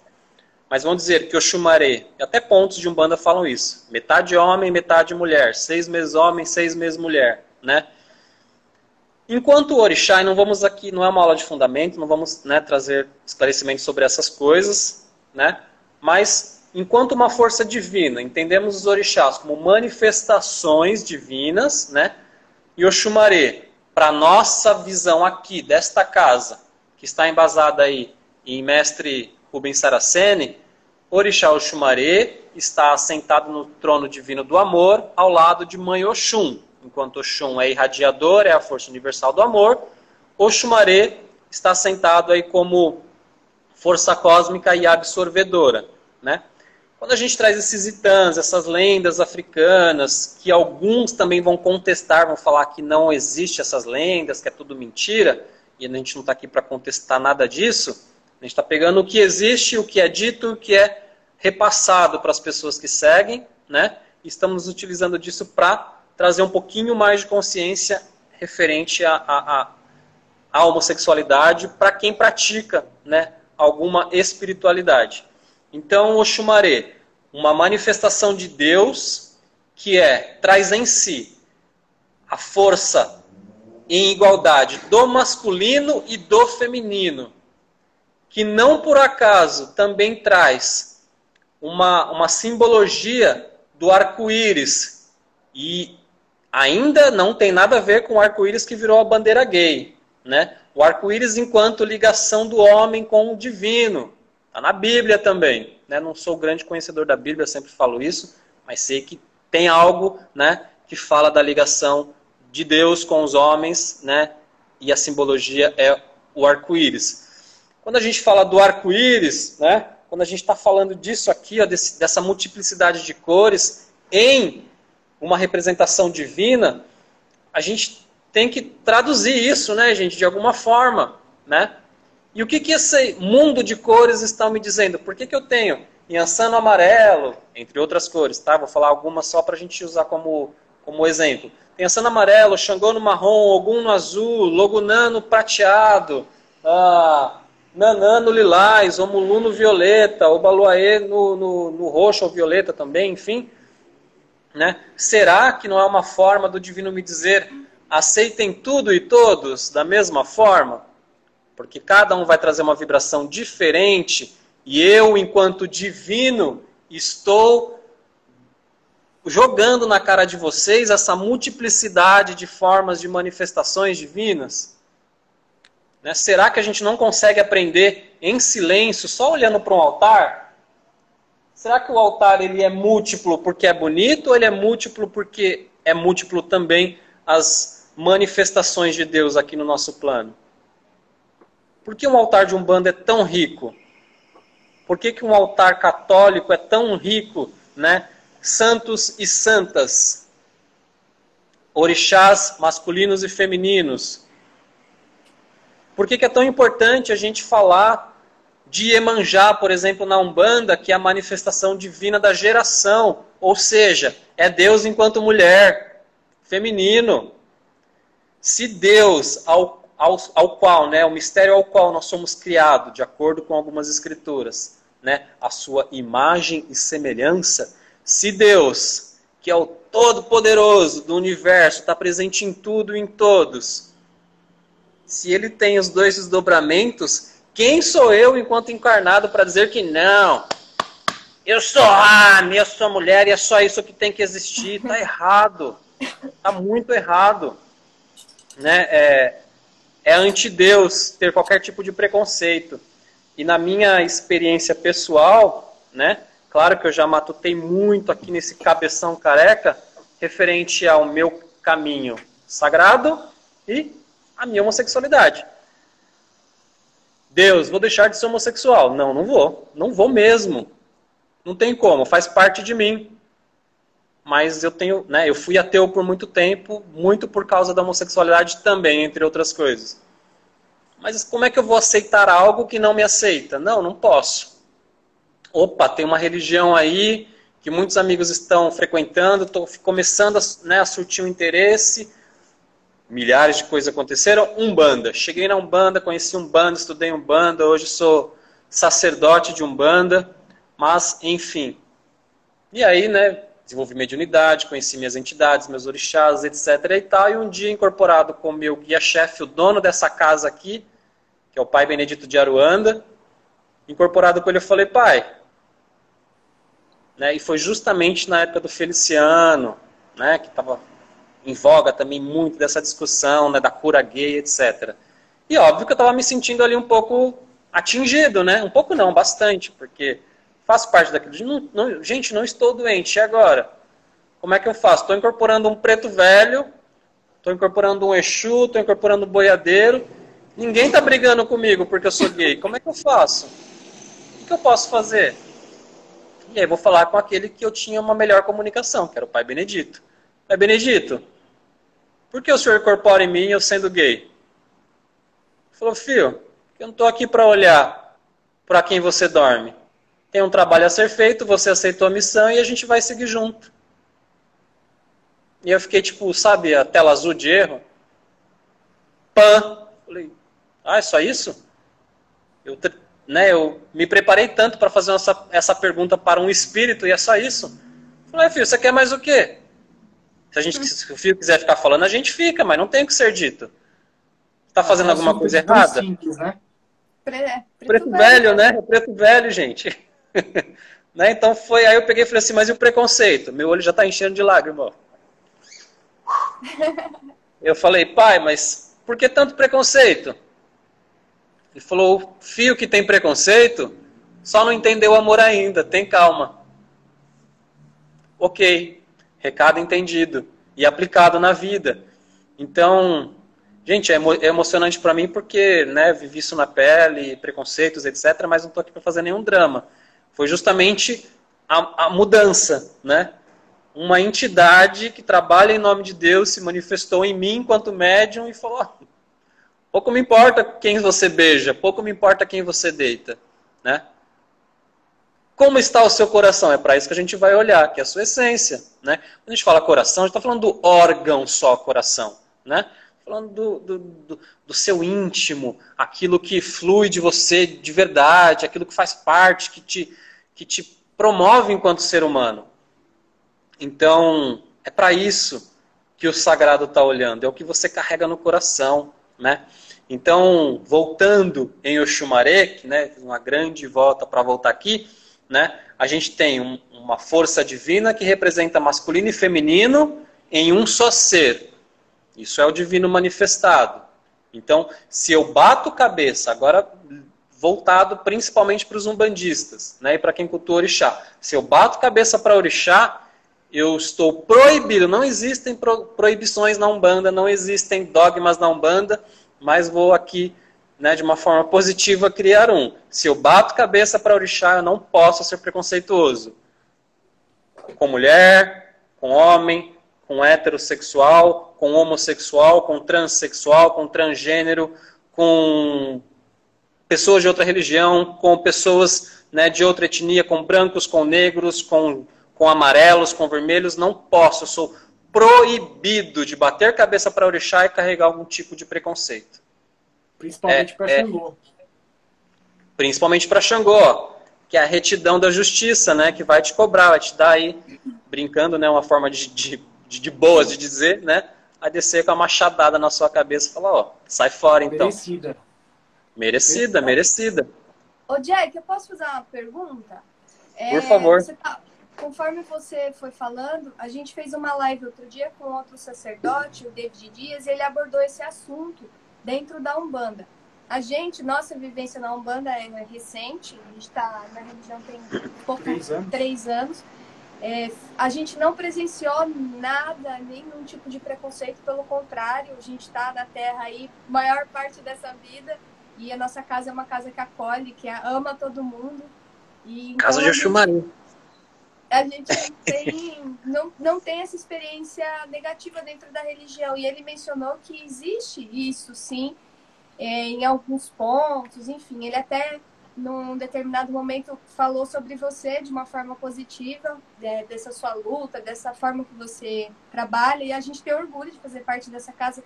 Mas vamos dizer que o Xumaré, até pontos de Umbanda falam isso. Metade homem, metade mulher. Seis meses homem, seis meses mulher. Né? Enquanto o Orixá, e não vamos aqui, não é uma aula de fundamento, não vamos né, trazer esclarecimentos sobre essas coisas, né? mas enquanto uma força divina, entendemos os orixás como manifestações divinas, né? e o Xumaré para nossa visão aqui desta casa, que está embasada aí em mestre Rubens Saraceni, Orixá Oxumaré está assentado no trono divino do amor, ao lado de Mãe Oxum. Enquanto Oxum é irradiador, é a força universal do amor, Oxumaré está sentado aí como força cósmica e absorvedora, né? Quando a gente traz esses itãs, essas lendas africanas, que alguns também vão contestar, vão falar que não existe essas lendas, que é tudo mentira, e a gente não está aqui para contestar nada disso, a gente está pegando o que existe, o que é dito, o que é repassado para as pessoas que seguem, né? E estamos utilizando disso para trazer um pouquinho mais de consciência referente à, homossexualidade para quem pratica né, alguma espiritualidade. Então, o Xumaré, uma manifestação de Deus que é traz em si a força em igualdade do masculino e do feminino, que não por acaso também traz uma, uma simbologia do arco-íris e ainda não tem nada a ver com o arco-íris que virou a bandeira gay, né? O arco-íris enquanto ligação do homem com o divino, Está na Bíblia também. Né? Não sou grande conhecedor da Bíblia, sempre falo isso, mas sei que tem algo né, que fala da ligação de Deus com os homens, né? e a simbologia é o arco-íris. Quando a gente fala do arco-íris, né, quando a gente está falando disso aqui, ó, desse, dessa multiplicidade de cores em uma representação divina, a gente tem que traduzir isso, né, gente, de alguma forma, né? E o que, que esse mundo de cores está me dizendo? Por que, que eu tenho Iansano amarelo, entre outras cores, tá? Vou falar algumas só para a gente usar como, como exemplo. Tem Iansano amarelo, Xangô no marrom, Ogum no azul, Logunã no prateado, ah, Nanã no lilás, Omulu no violeta, Obaluaê no, no, no roxo ou violeta também, enfim. Né? Será que não é uma forma do divino me dizer aceitem tudo e todos da mesma forma? Porque cada um vai trazer uma vibração diferente e eu, enquanto divino, estou jogando na cara de vocês essa multiplicidade de formas de manifestações divinas? Né? Será que a gente não consegue aprender em silêncio, só olhando para um altar? Será que o altar ele é múltiplo porque é bonito ou ele é múltiplo porque é múltiplo também as manifestações de Deus aqui no nosso plano? Por que um altar de Umbanda é tão rico? Por que, que um altar católico é tão rico, né? Santos e santas, orixás masculinos e femininos. Por que, que é tão importante a gente falar de Iemanjá, por exemplo, na Umbanda, que é a manifestação divina da geração, ou seja, é Deus enquanto mulher, feminino. Se Deus, ao ao, ao qual, né, o mistério ao qual nós somos criados, de acordo com algumas escrituras, né, a sua imagem e semelhança, se Deus, que é o Todo-Poderoso do universo, está presente em tudo e em todos, se ele tem os dois desdobramentos, quem sou eu, enquanto encarnado, para dizer que não? Eu sou homem, eu sou mulher e é só isso que tem que existir. Está errado. Está muito errado. Né? É, é anti-Deus ter qualquer tipo de preconceito. E na minha experiência pessoal, né, Claro que eu já matutei muito aqui nesse cabeção careca, referente ao meu caminho sagrado e a minha homossexualidade. Deus, vou deixar de ser homossexual. Não, não vou. Não vou mesmo. Não tem como, faz parte de mim. Mas eu tenho, né, eu fui ateu por muito tempo, muito por causa da homossexualidade também, entre outras coisas. Mas como é que eu vou aceitar algo que não me aceita? Não, não posso. Opa, tem uma religião aí que muitos amigos estão frequentando, estou começando a, né, a surtir um interesse milhares de coisas aconteceram. Umbanda. Cheguei na Umbanda, conheci Umbanda, estudei Umbanda, hoje sou sacerdote de Umbanda, mas enfim. E aí, né, desenvolvi mediunidade, conheci minhas entidades, meus orixás, etc e tal, e um dia incorporado com meu guia-chefe, o dono dessa casa aqui, que é o pai Benedito de Aruanda, incorporado com ele eu falei, pai, né, e foi justamente na época do Feliciano, né, que estava em voga também muito dessa discussão né, da cura gay, etc. E óbvio que eu estava me sentindo ali um pouco atingido, né? Um pouco não, bastante, porque faço parte daquilo. Não, não, gente, não estou doente, e agora? Como é que eu faço? Estou incorporando um preto velho, estou incorporando um Exu, estou incorporando um boiadeiro. Ninguém está brigando comigo porque eu sou gay. Como é que eu faço? O que eu posso fazer? E aí vou falar com aquele que eu tinha uma melhor comunicação, que era o pai Benedito. Pai Benedito, por que o senhor incorpora em mim eu sendo gay? Ele falou, filho, eu não estou aqui para olhar para quem você dorme. Tem um trabalho a ser feito, você aceitou a missão e a gente vai seguir junto. E eu fiquei tipo, sabe, a tela azul de erro? Pã! Falei, ah, é só isso? Eu, né, eu me preparei tanto para fazer essa, essa pergunta para um espírito e é só isso? Falei, filho, você quer mais o quê? Se, a gente, se o filho quiser ficar falando, a gente fica, mas não tem o que ser dito. Está fazendo ah, alguma coisa errada? Simples, né? Pre preto, preto, velho, né? né? Preto velho, gente. né? Então foi, aí eu peguei e falei assim, mas e o preconceito? Meu olho já está enchendo de lágrima. eu falei, pai, mas por que tanto preconceito? Ele falou, fio que tem preconceito, só não entendeu o amor ainda, tem calma. Ok, recado entendido e aplicado na vida. Então, gente, é, emo é emocionante para mim porque, né, vivi isso na pele, preconceitos, etc, mas não estou aqui para fazer nenhum drama. Foi justamente a, a mudança, né? Uma entidade que trabalha em nome de Deus se manifestou em mim enquanto médium e falou: pouco me importa quem você beija, pouco me importa quem você deita, né? Como está o seu coração? É para isso que a gente vai olhar, que é a sua essência. Né? Quando a gente fala coração, a gente está falando do órgão só coração. Né? Falando do, do, do, do, seu íntimo, aquilo que flui de você de verdade, aquilo que faz parte, que te, que te promove enquanto ser humano. Então, é para isso que o sagrado está olhando, é o que você carrega no coração. Né? Então, voltando em Oxumaré, né, uma grande volta para voltar aqui, né? A gente tem um, uma força divina que representa masculino e feminino em um só ser. Isso é o divino manifestado. Então, se eu bato cabeça, agora voltado principalmente para os umbandistas, né, e para quem cultua orixá. Se eu bato cabeça para orixá, eu estou proibido. Não existem proibições na Umbanda, não existem dogmas na Umbanda, mas vou aqui né, de uma forma positiva, criar um. Se eu bato cabeça para orixá, eu não posso ser preconceituoso. Com mulher, com homem, com heterossexual, com homossexual, com transexual, com transgênero, com pessoas de outra religião, com pessoas né, de outra etnia, com brancos, com negros, com, com amarelos, com vermelhos. Não posso, eu sou proibido de bater cabeça para orixá e carregar algum tipo de preconceito. Principalmente é, para é, Xangô. Principalmente para Xangô, que é a retidão da justiça, né? Que vai te cobrar, vai te dar aí, brincando, né? Uma forma de, de, de boas de dizer, né? A descer com a machadada na sua cabeça e falar, ó, sai fora então. Merecida. Merecida, merecida. Ô Jack, eu posso fazer uma pergunta? É, Por favor. Você tá, conforme você foi falando, a gente fez uma live outro dia com outro sacerdote, o David Dias, e ele abordou esse assunto dentro da Umbanda. A gente, nossa vivência na Umbanda é recente, a gente está na religião tem pouco, três anos. Três anos. É, a gente não presenciou nada, nenhum tipo de preconceito, pelo contrário, a gente está na Terra aí maior parte dessa vida e a nossa casa é uma casa que acolhe, que ama todo mundo. E, então, casa de Oxumarim. A gente não tem, não, não tem essa experiência negativa dentro da religião. E ele mencionou que existe isso, sim, é, em alguns pontos, enfim, ele até num determinado momento falou sobre você de uma forma positiva, é, dessa sua luta, dessa forma que você trabalha, e a gente tem orgulho de fazer parte dessa casa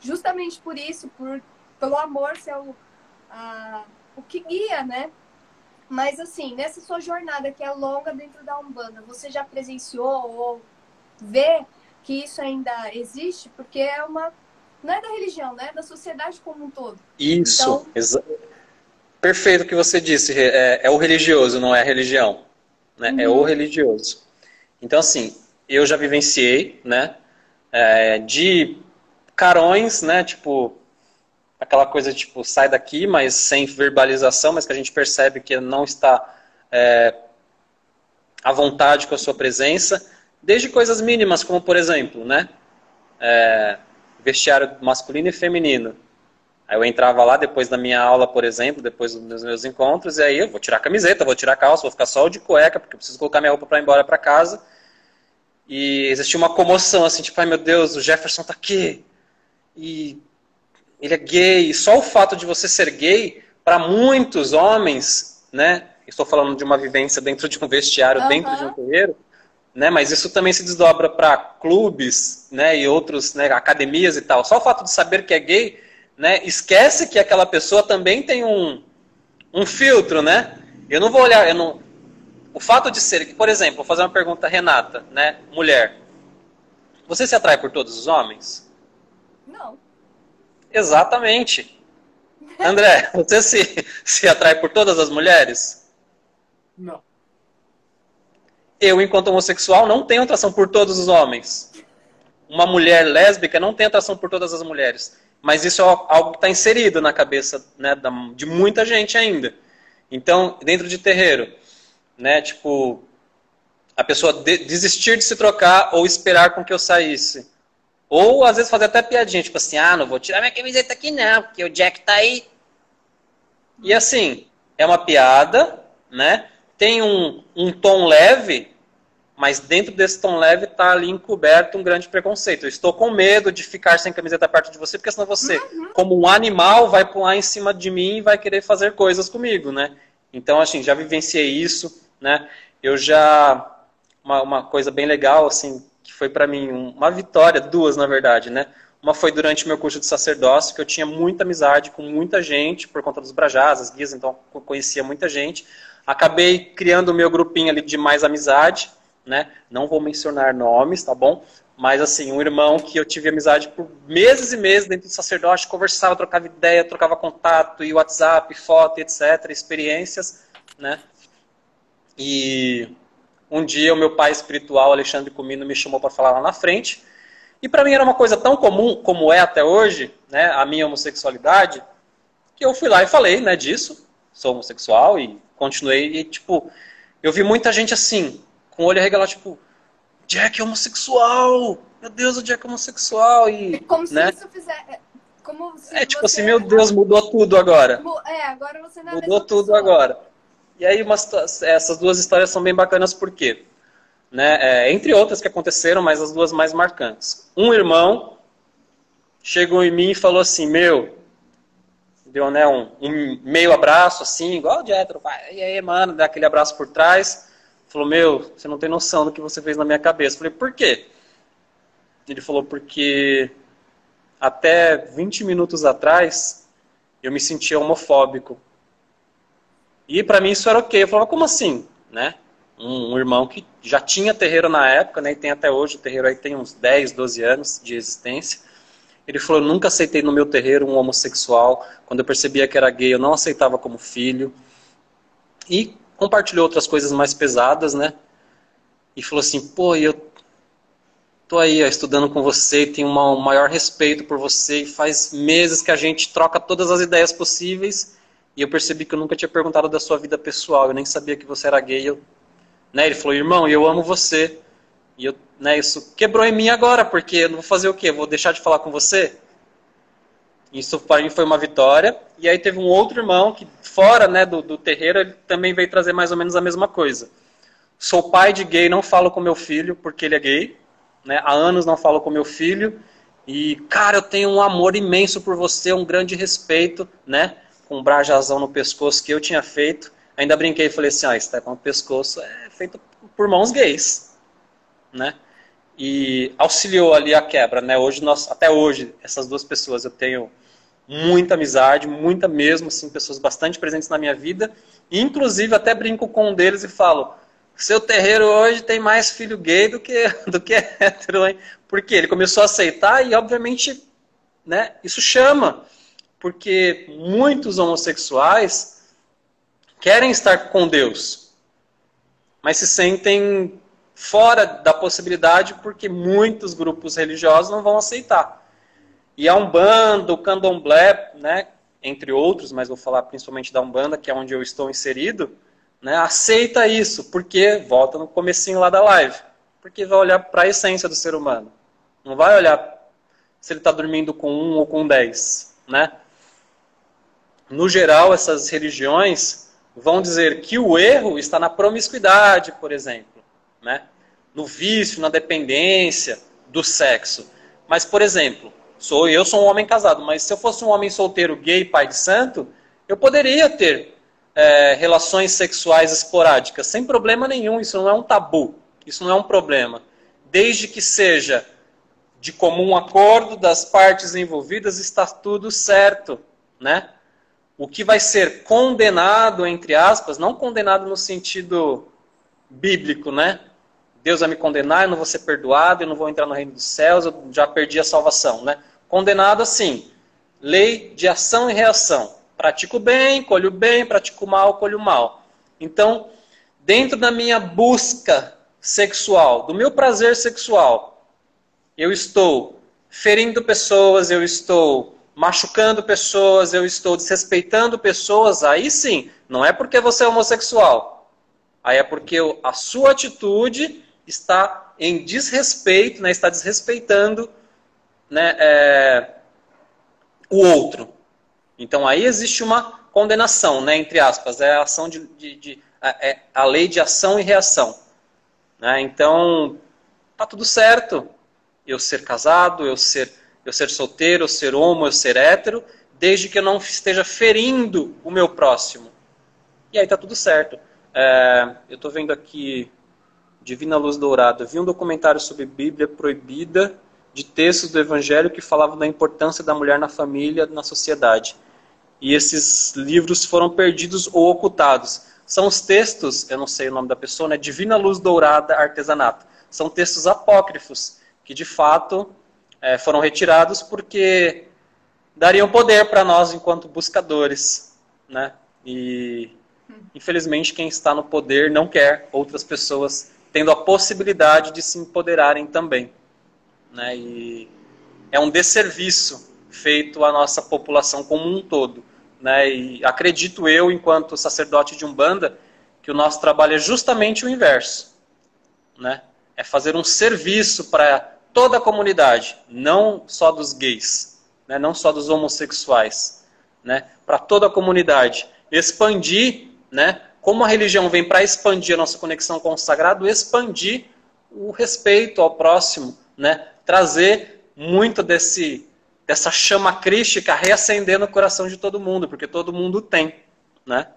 justamente por isso, por pelo amor ser o, a, o que guia, né? Mas assim, nessa sua jornada que é longa dentro da Umbanda, você já presenciou ou vê que isso ainda existe? Porque é uma não é da religião, né? É da sociedade como um todo. Isso, então... perfeito o que você disse. É, é, o religioso, não é a religião. Né? Uhum. É o uhum. religioso. Então, assim, eu já vivenciei, né? É, de carões, né? Tipo, aquela coisa tipo, sai daqui, mas sem verbalização, mas que a gente percebe que não está é, à vontade com a sua presença. Desde coisas mínimas, como por exemplo, né? É, vestiário masculino e feminino. Aí eu entrava lá depois da minha aula, por exemplo, depois dos meus encontros, e aí eu vou tirar a camiseta, vou tirar a calça, vou ficar só de cueca, porque eu preciso colocar minha roupa para ir embora para casa. E existia uma comoção, assim, tipo, ai meu Deus, o Jefferson tá aqui. E ele é gay. Só o fato de você ser gay, para muitos homens, né? Estou falando de uma vivência dentro de um vestiário, uhum. dentro de um terreiro, né? Mas isso também se desdobra para clubes, né? E outros, né? Academias e tal. Só o fato de saber que é gay, né? Esquece que aquela pessoa também tem um, um filtro, né? Eu não vou olhar, eu não. O fato de ser, por exemplo, vou fazer uma pergunta, Renata, né? Mulher. Você se atrai por todos os homens? Não. Exatamente. André, você se, se atrai por todas as mulheres? Não eu, enquanto homossexual, não tenho atração por todos os homens. Uma mulher lésbica não tem atração por todas as mulheres. Mas isso é algo que está inserido na cabeça né, de muita gente ainda. Então, dentro de terreiro, né, tipo, a pessoa de, desistir de se trocar ou esperar com que eu saísse. Ou às vezes fazer até piadinha, tipo assim, ah, não vou tirar minha camiseta aqui não, porque o Jack tá aí. E assim, é uma piada, né? tem um, um tom leve, mas dentro desse tom leve está ali encoberto um grande preconceito. Eu estou com medo de ficar sem camiseta perto de você, porque senão você, uhum. como um animal, vai pular em cima de mim e vai querer fazer coisas comigo, né? Então, assim, já vivenciei isso, né? Eu já... Uma, uma coisa bem legal, assim, foi para mim uma vitória, duas, na verdade, né? Uma foi durante meu curso de sacerdócio, que eu tinha muita amizade com muita gente, por conta dos brajás, as guias, então conhecia muita gente. Acabei criando o meu grupinho ali de mais amizade, né? Não vou mencionar nomes, tá bom? Mas assim, um irmão que eu tive amizade por meses e meses dentro do sacerdote, conversava, trocava ideia, trocava contato, e WhatsApp, foto, etc, experiências, né? E um dia o meu pai espiritual, Alexandre Comino, me chamou para falar lá na frente. E para mim era uma coisa tão comum como é até hoje, né, a minha homossexualidade, que eu fui lá e falei, né, disso. Sou homossexual e continuei e, tipo, eu vi muita gente assim, com o olho arregalado, tipo, Jack é homossexual! Meu Deus, o Jack é homossessexual! E, como se né? isso fizesse. É, como se é tipo assim, meu Deus, mudou tudo agora. É, agora você não é Mudou tudo pessoa. agora. E aí, uma, essas duas histórias são bem bacanas, por quê? Né? É, entre outras que aconteceram, mas as duas mais marcantes. Um irmão chegou em mim e falou assim: Meu, deu né, um, um, meio abraço, assim, igual o Jetro, e aí, mano, dá aquele abraço por trás. Falou, meu, você não tem noção do que você fez na minha cabeça. Falei, por quê? Ele falou, porque até 20 minutos atrás eu me sentia homofóbico. E para mim isso era ok. Eu falava, como assim? Né? Um, um, irmão que já tinha terreiro na época, né, e tem até hoje, o terreiro aí tem uns 10, 12 anos de existência. Ele falou: nunca aceitei no meu terreiro um homossexual. Quando eu percebia que era gay, eu não aceitava como filho. E compartilhou outras coisas mais pesadas, né? E falou assim: pô, eu tô aí ó, estudando com você, tenho uma, um maior respeito por você, e faz meses que a gente troca todas as ideias possíveis, e eu percebi que eu nunca tinha perguntado da sua vida pessoal, eu nem sabia que você era gay. Eu, né, ele falou, irmão, eu amo você. E eu, né, isso quebrou em mim agora, porque eu vou fazer o quê? Vou deixar de falar com você? Isso para mim foi uma vitória. E aí teve um outro irmão que, fora né, do, do terreiro, ele também veio trazer mais ou menos a mesma coisa. Sou pai de gay, não falo com meu filho porque ele é gay. Né? Há anos não falo com meu filho. E, cara, eu tenho um amor imenso por você, um grande respeito, né? Com um brajazão no pescoço que eu tinha feito. Ainda brinquei e falei assim, ah, esse com o pescoço é feito por mãos gays, né? E auxiliou ali a quebra, né? Hoje nós, até hoje, essas duas pessoas eu tenho muita amizade, muita mesmo, assim, pessoas bastante presentes na minha vida. Inclusive até brinco com um deles e falo, seu terreiro hoje tem mais filho gay do que, do que hétero, hein? Porque ele começou a aceitar e, obviamente, né, isso chama. Porque muitos homossexuais querem estar com Deus, mas se sentem fora da possibilidade porque muitos grupos religiosos não vão aceitar. E a Umbanda, o Candomblé, né, entre outros, mas vou falar principalmente da Umbanda, que é onde eu estou inserido, né, aceita isso, porque, volta no comecinho lá da live, porque vai olhar para a essência do ser humano. Não vai olhar se ele está dormindo com um ou com dez. Né? No geral, essas religiões vão dizer que o erro está na promiscuidade, por exemplo, né? no vício, na dependência do sexo. Mas, por exemplo, sou eu sou um homem casado, mas se eu fosse um homem solteiro, gay, pai de santo, eu poderia ter é, relações sexuais esporádicas, sem problema nenhum, isso não é um tabu, isso não é um problema. Desde que seja de comum acordo das partes envolvidas, está tudo certo, né? O que vai ser condenado, entre aspas, não condenado no sentido bíblico, né? Deus vai me condenar, eu não vou ser perdoado, eu não vou entrar no reino dos céus, eu já perdi a salvação, né? Condenado assim, lei de ação e reação. Pratico bem, colho bem, pratico mal, colho mal. Então, dentro da minha busca sexual, do meu prazer sexual, eu estou ferindo pessoas, eu estou machucando pessoas, eu estou desrespeitando pessoas, aí sim, não é porque você é homossexual. Aí é porque a sua atitude está em desrespeito, né, está desrespeitando né, é, o outro. Então aí existe uma condenação, né, entre aspas, é a ação de, de, de é a lei de ação e reação. Né? Então tá tudo certo. Eu ser casado, eu ser eu ser solteiro, eu ser homo, eu ser hétero, desde que eu não esteja ferindo o meu próximo. E aí tá tudo certo. É, eu estou vendo aqui Divina Luz Dourada. Vi um documentário sobre Bíblia proibida de textos do Evangelho que falavam da importância da mulher na família, na sociedade e esses livros foram perdidos ou ocultados. São os textos, eu não sei o nome da pessoa, né? Divina Luz Dourada Artesanato. São textos apócrifos que de fato é, foram retirados porque dariam poder para nós enquanto buscadores, né? E infelizmente quem está no poder não quer outras pessoas tendo a possibilidade de se empoderarem também, né? E é um desserviço feito à nossa população como um todo. Né? E acredito eu, enquanto sacerdote de Umbanda, que o nosso trabalho é justamente o inverso. Né? É fazer um serviço para toda a comunidade, não só dos gays, né? não só dos homossexuais, né? para toda a comunidade. Expandir, né? como a religião vem para expandir a nossa conexão com o sagrado, expandir o respeito ao próximo, né? trazer muito desse dessa chama crística reacender no coração de todo mundo, porque todo mundo tem, né?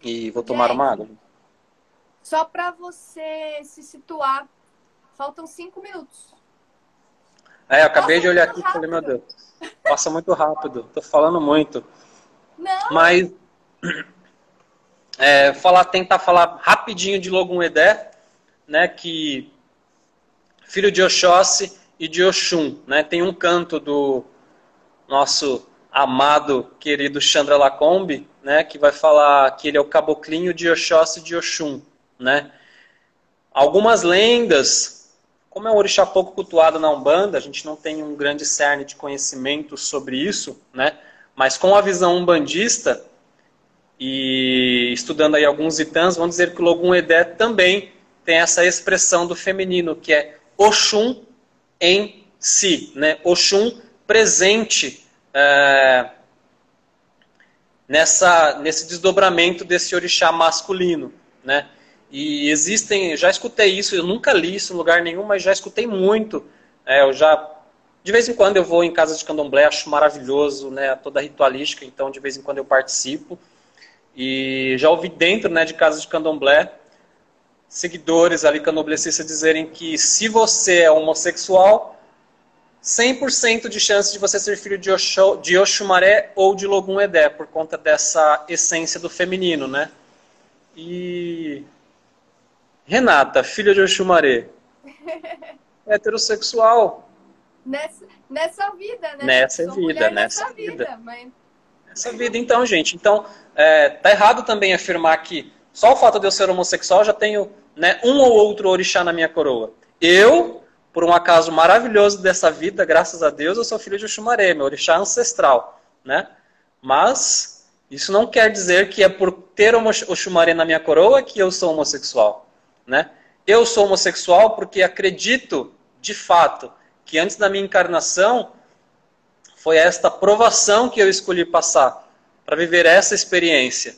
E vou tomar uma água. Só para você se situar, faltam cinco minutos. É, eu acabei passa de olhar aqui e falei, meu Deus, passa muito rápido, tô falando muito. Não. Mas é, falar, tentar falar rapidinho de Logum Edé, né, que filho de Oxóssi, e de Oxum. Né? Tem um canto do nosso amado, querido Chandra Lacombe, né, que vai falar que ele é o caboclinho de Oxóssi de Oxum. Né? Algumas lendas como é um orixá pouco cultuado na Umbanda, a gente não tem um grande cerne de conhecimento sobre isso, né? Mas com a visão umbandista e estudando aí alguns itãs, vão dizer que o Logum Edé também tem essa expressão do feminino, que é Oxum em si, né? Oxum presente é, nessa, nesse desdobramento desse orixá masculino, né? E existem, já escutei isso, eu nunca li isso em lugar nenhum, mas já escutei muito. É, eu já, de vez em quando eu vou em casa de candomblé, acho maravilhoso, né? Toda a ritualística, então de vez em quando eu participo. E já ouvi dentro, né, de casa de candomblé, seguidores ali candomblecistas dizerem que se você é homossexual, 100% de chance de você ser filho de, Oxo, de Oxumaré ou de Logum Edé, por conta dessa essência do feminino, né? E Renata, filha de Oxumaré, heterossexual. Nessa, nessa vida, né? Nessa vida, nessa, nessa vida. vida mas... Nessa vida, então, gente. Então, é, tá errado também afirmar que só o fato de eu ser homossexual já tenho né, um ou outro orixá na minha coroa. Eu, por um acaso maravilhoso dessa vida, graças a Deus, eu sou filho de Oxumaré, meu orixá ancestral, né? Mas isso não quer dizer que é por ter Oxumaré na minha coroa que eu sou homossexual. Né? Eu sou homossexual porque acredito, de fato, que antes da minha encarnação foi esta provação que eu escolhi passar para viver essa experiência.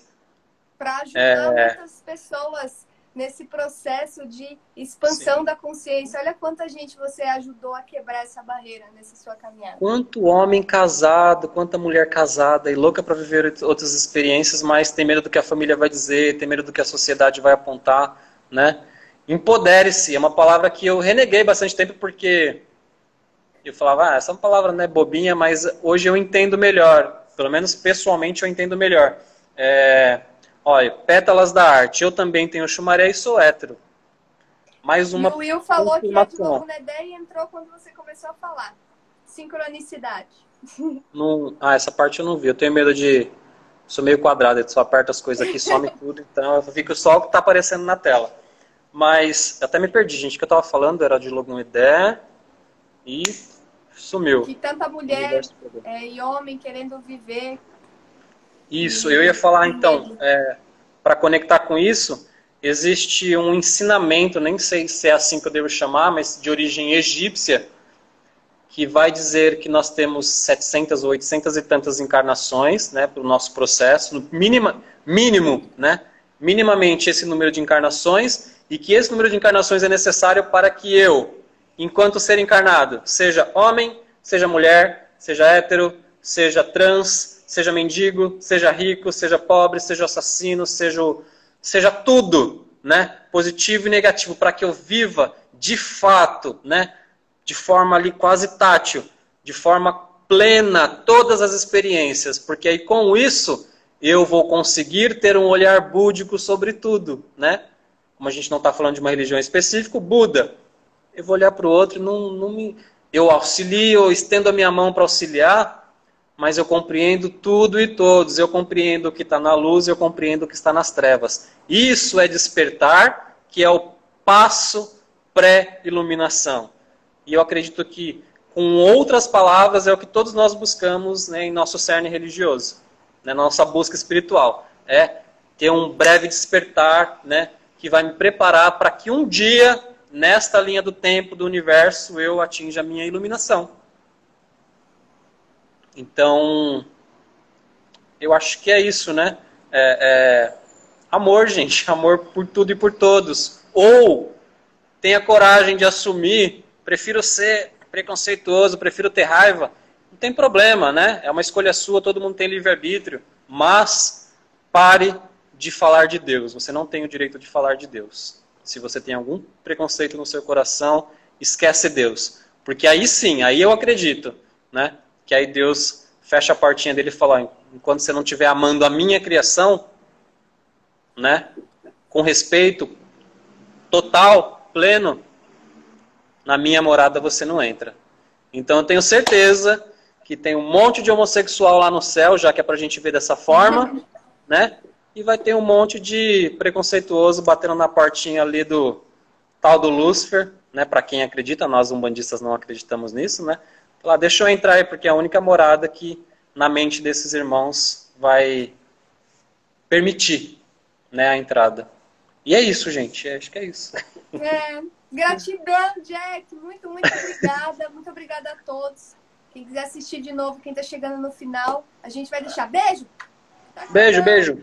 Para ajudar é... muitas pessoas nesse processo de expansão Sim. da consciência. Olha quanta gente você ajudou a quebrar essa barreira nessa sua caminhada. Quanto homem casado, quanta mulher casada e louca para viver outras experiências, mas tem medo do que a família vai dizer, tem medo do que a sociedade vai apontar né? Empodere-se é uma palavra que eu reneguei bastante tempo porque eu falava, ah, essa palavra não é bobinha, mas hoje eu entendo melhor. Pelo menos pessoalmente eu entendo melhor. É, olha, pétalas da arte. Eu também tenho chumaré e sou hétero. Mais uma. E o Will falou que é de novo na ideia e entrou quando você começou a falar. Sincronicidade. Não, ah, essa parte eu não vi. Eu tenho medo de. Sou meio quadrado, eu só aperto as coisas aqui, some tudo, então eu fico só o que está aparecendo na tela. Mas até me perdi, gente. O que eu tava falando era de Logum Ideia e sumiu. Que tanta mulher é, e homem querendo viver. Isso, eu ia falar então, é, para conectar com isso, existe um ensinamento, nem sei se é assim que eu devo chamar, mas de origem egípcia, que vai dizer que nós temos 700 ou 800 e tantas encarnações, né, para o nosso processo, no mínimo, mínimo, né, minimamente esse número de encarnações, e que esse número de encarnações é necessário para que eu, enquanto ser encarnado, seja homem, seja mulher, seja hétero, seja trans, seja mendigo, seja rico, seja pobre, seja assassino, seja, seja tudo, né? Positivo e negativo, para que eu viva de fato, né? De forma ali quase tátil, de forma plena todas as experiências, porque aí com isso eu vou conseguir ter um olhar búdico sobre tudo, né? Como a gente não está falando de uma religião específica, Buda. Eu vou olhar para o outro, não, não me, eu auxilio, eu estendo a minha mão para auxiliar, mas eu compreendo tudo e todos. Eu compreendo o que está na luz, eu compreendo o que está nas trevas. Isso é despertar, que é o passo pré-iluminação. E eu acredito que, com outras palavras, é o que todos nós buscamos né, em nosso cerne religioso, na né, nossa busca espiritual. É ter um breve despertar, né? Que vai me preparar para que um dia, nesta linha do tempo, do universo, eu atinja a minha iluminação. Então, eu acho que é isso, né? É, é, amor, gente, amor por tudo e por todos. Ou tenha coragem de assumir, prefiro ser preconceituoso, prefiro ter raiva. Não tem problema, né? É uma escolha sua, todo mundo tem livre-arbítrio. Mas pare de falar de Deus. Você não tem o direito de falar de Deus. Se você tem algum preconceito no seu coração, esquece Deus. Porque aí sim, aí eu acredito, né? Que aí Deus fecha a portinha dele e fala, enquanto você não estiver amando a minha criação, né? Com respeito total, pleno, na minha morada você não entra. Então eu tenho certeza que tem um monte de homossexual lá no céu, já que é pra gente ver dessa forma, né? E vai ter um monte de preconceituoso batendo na portinha ali do tal do Lúcifer, né? Para quem acredita, nós umbandistas não acreditamos nisso, né? Falar, deixa eu entrar aí, porque é a única morada que na mente desses irmãos vai permitir, né, a entrada. E é isso, gente. Acho que é isso. É, gratidão, Jack. Muito, muito obrigada. Muito obrigada a todos. Quem quiser assistir de novo, quem está chegando no final, a gente vai deixar. Beijo! Beijo, beijo.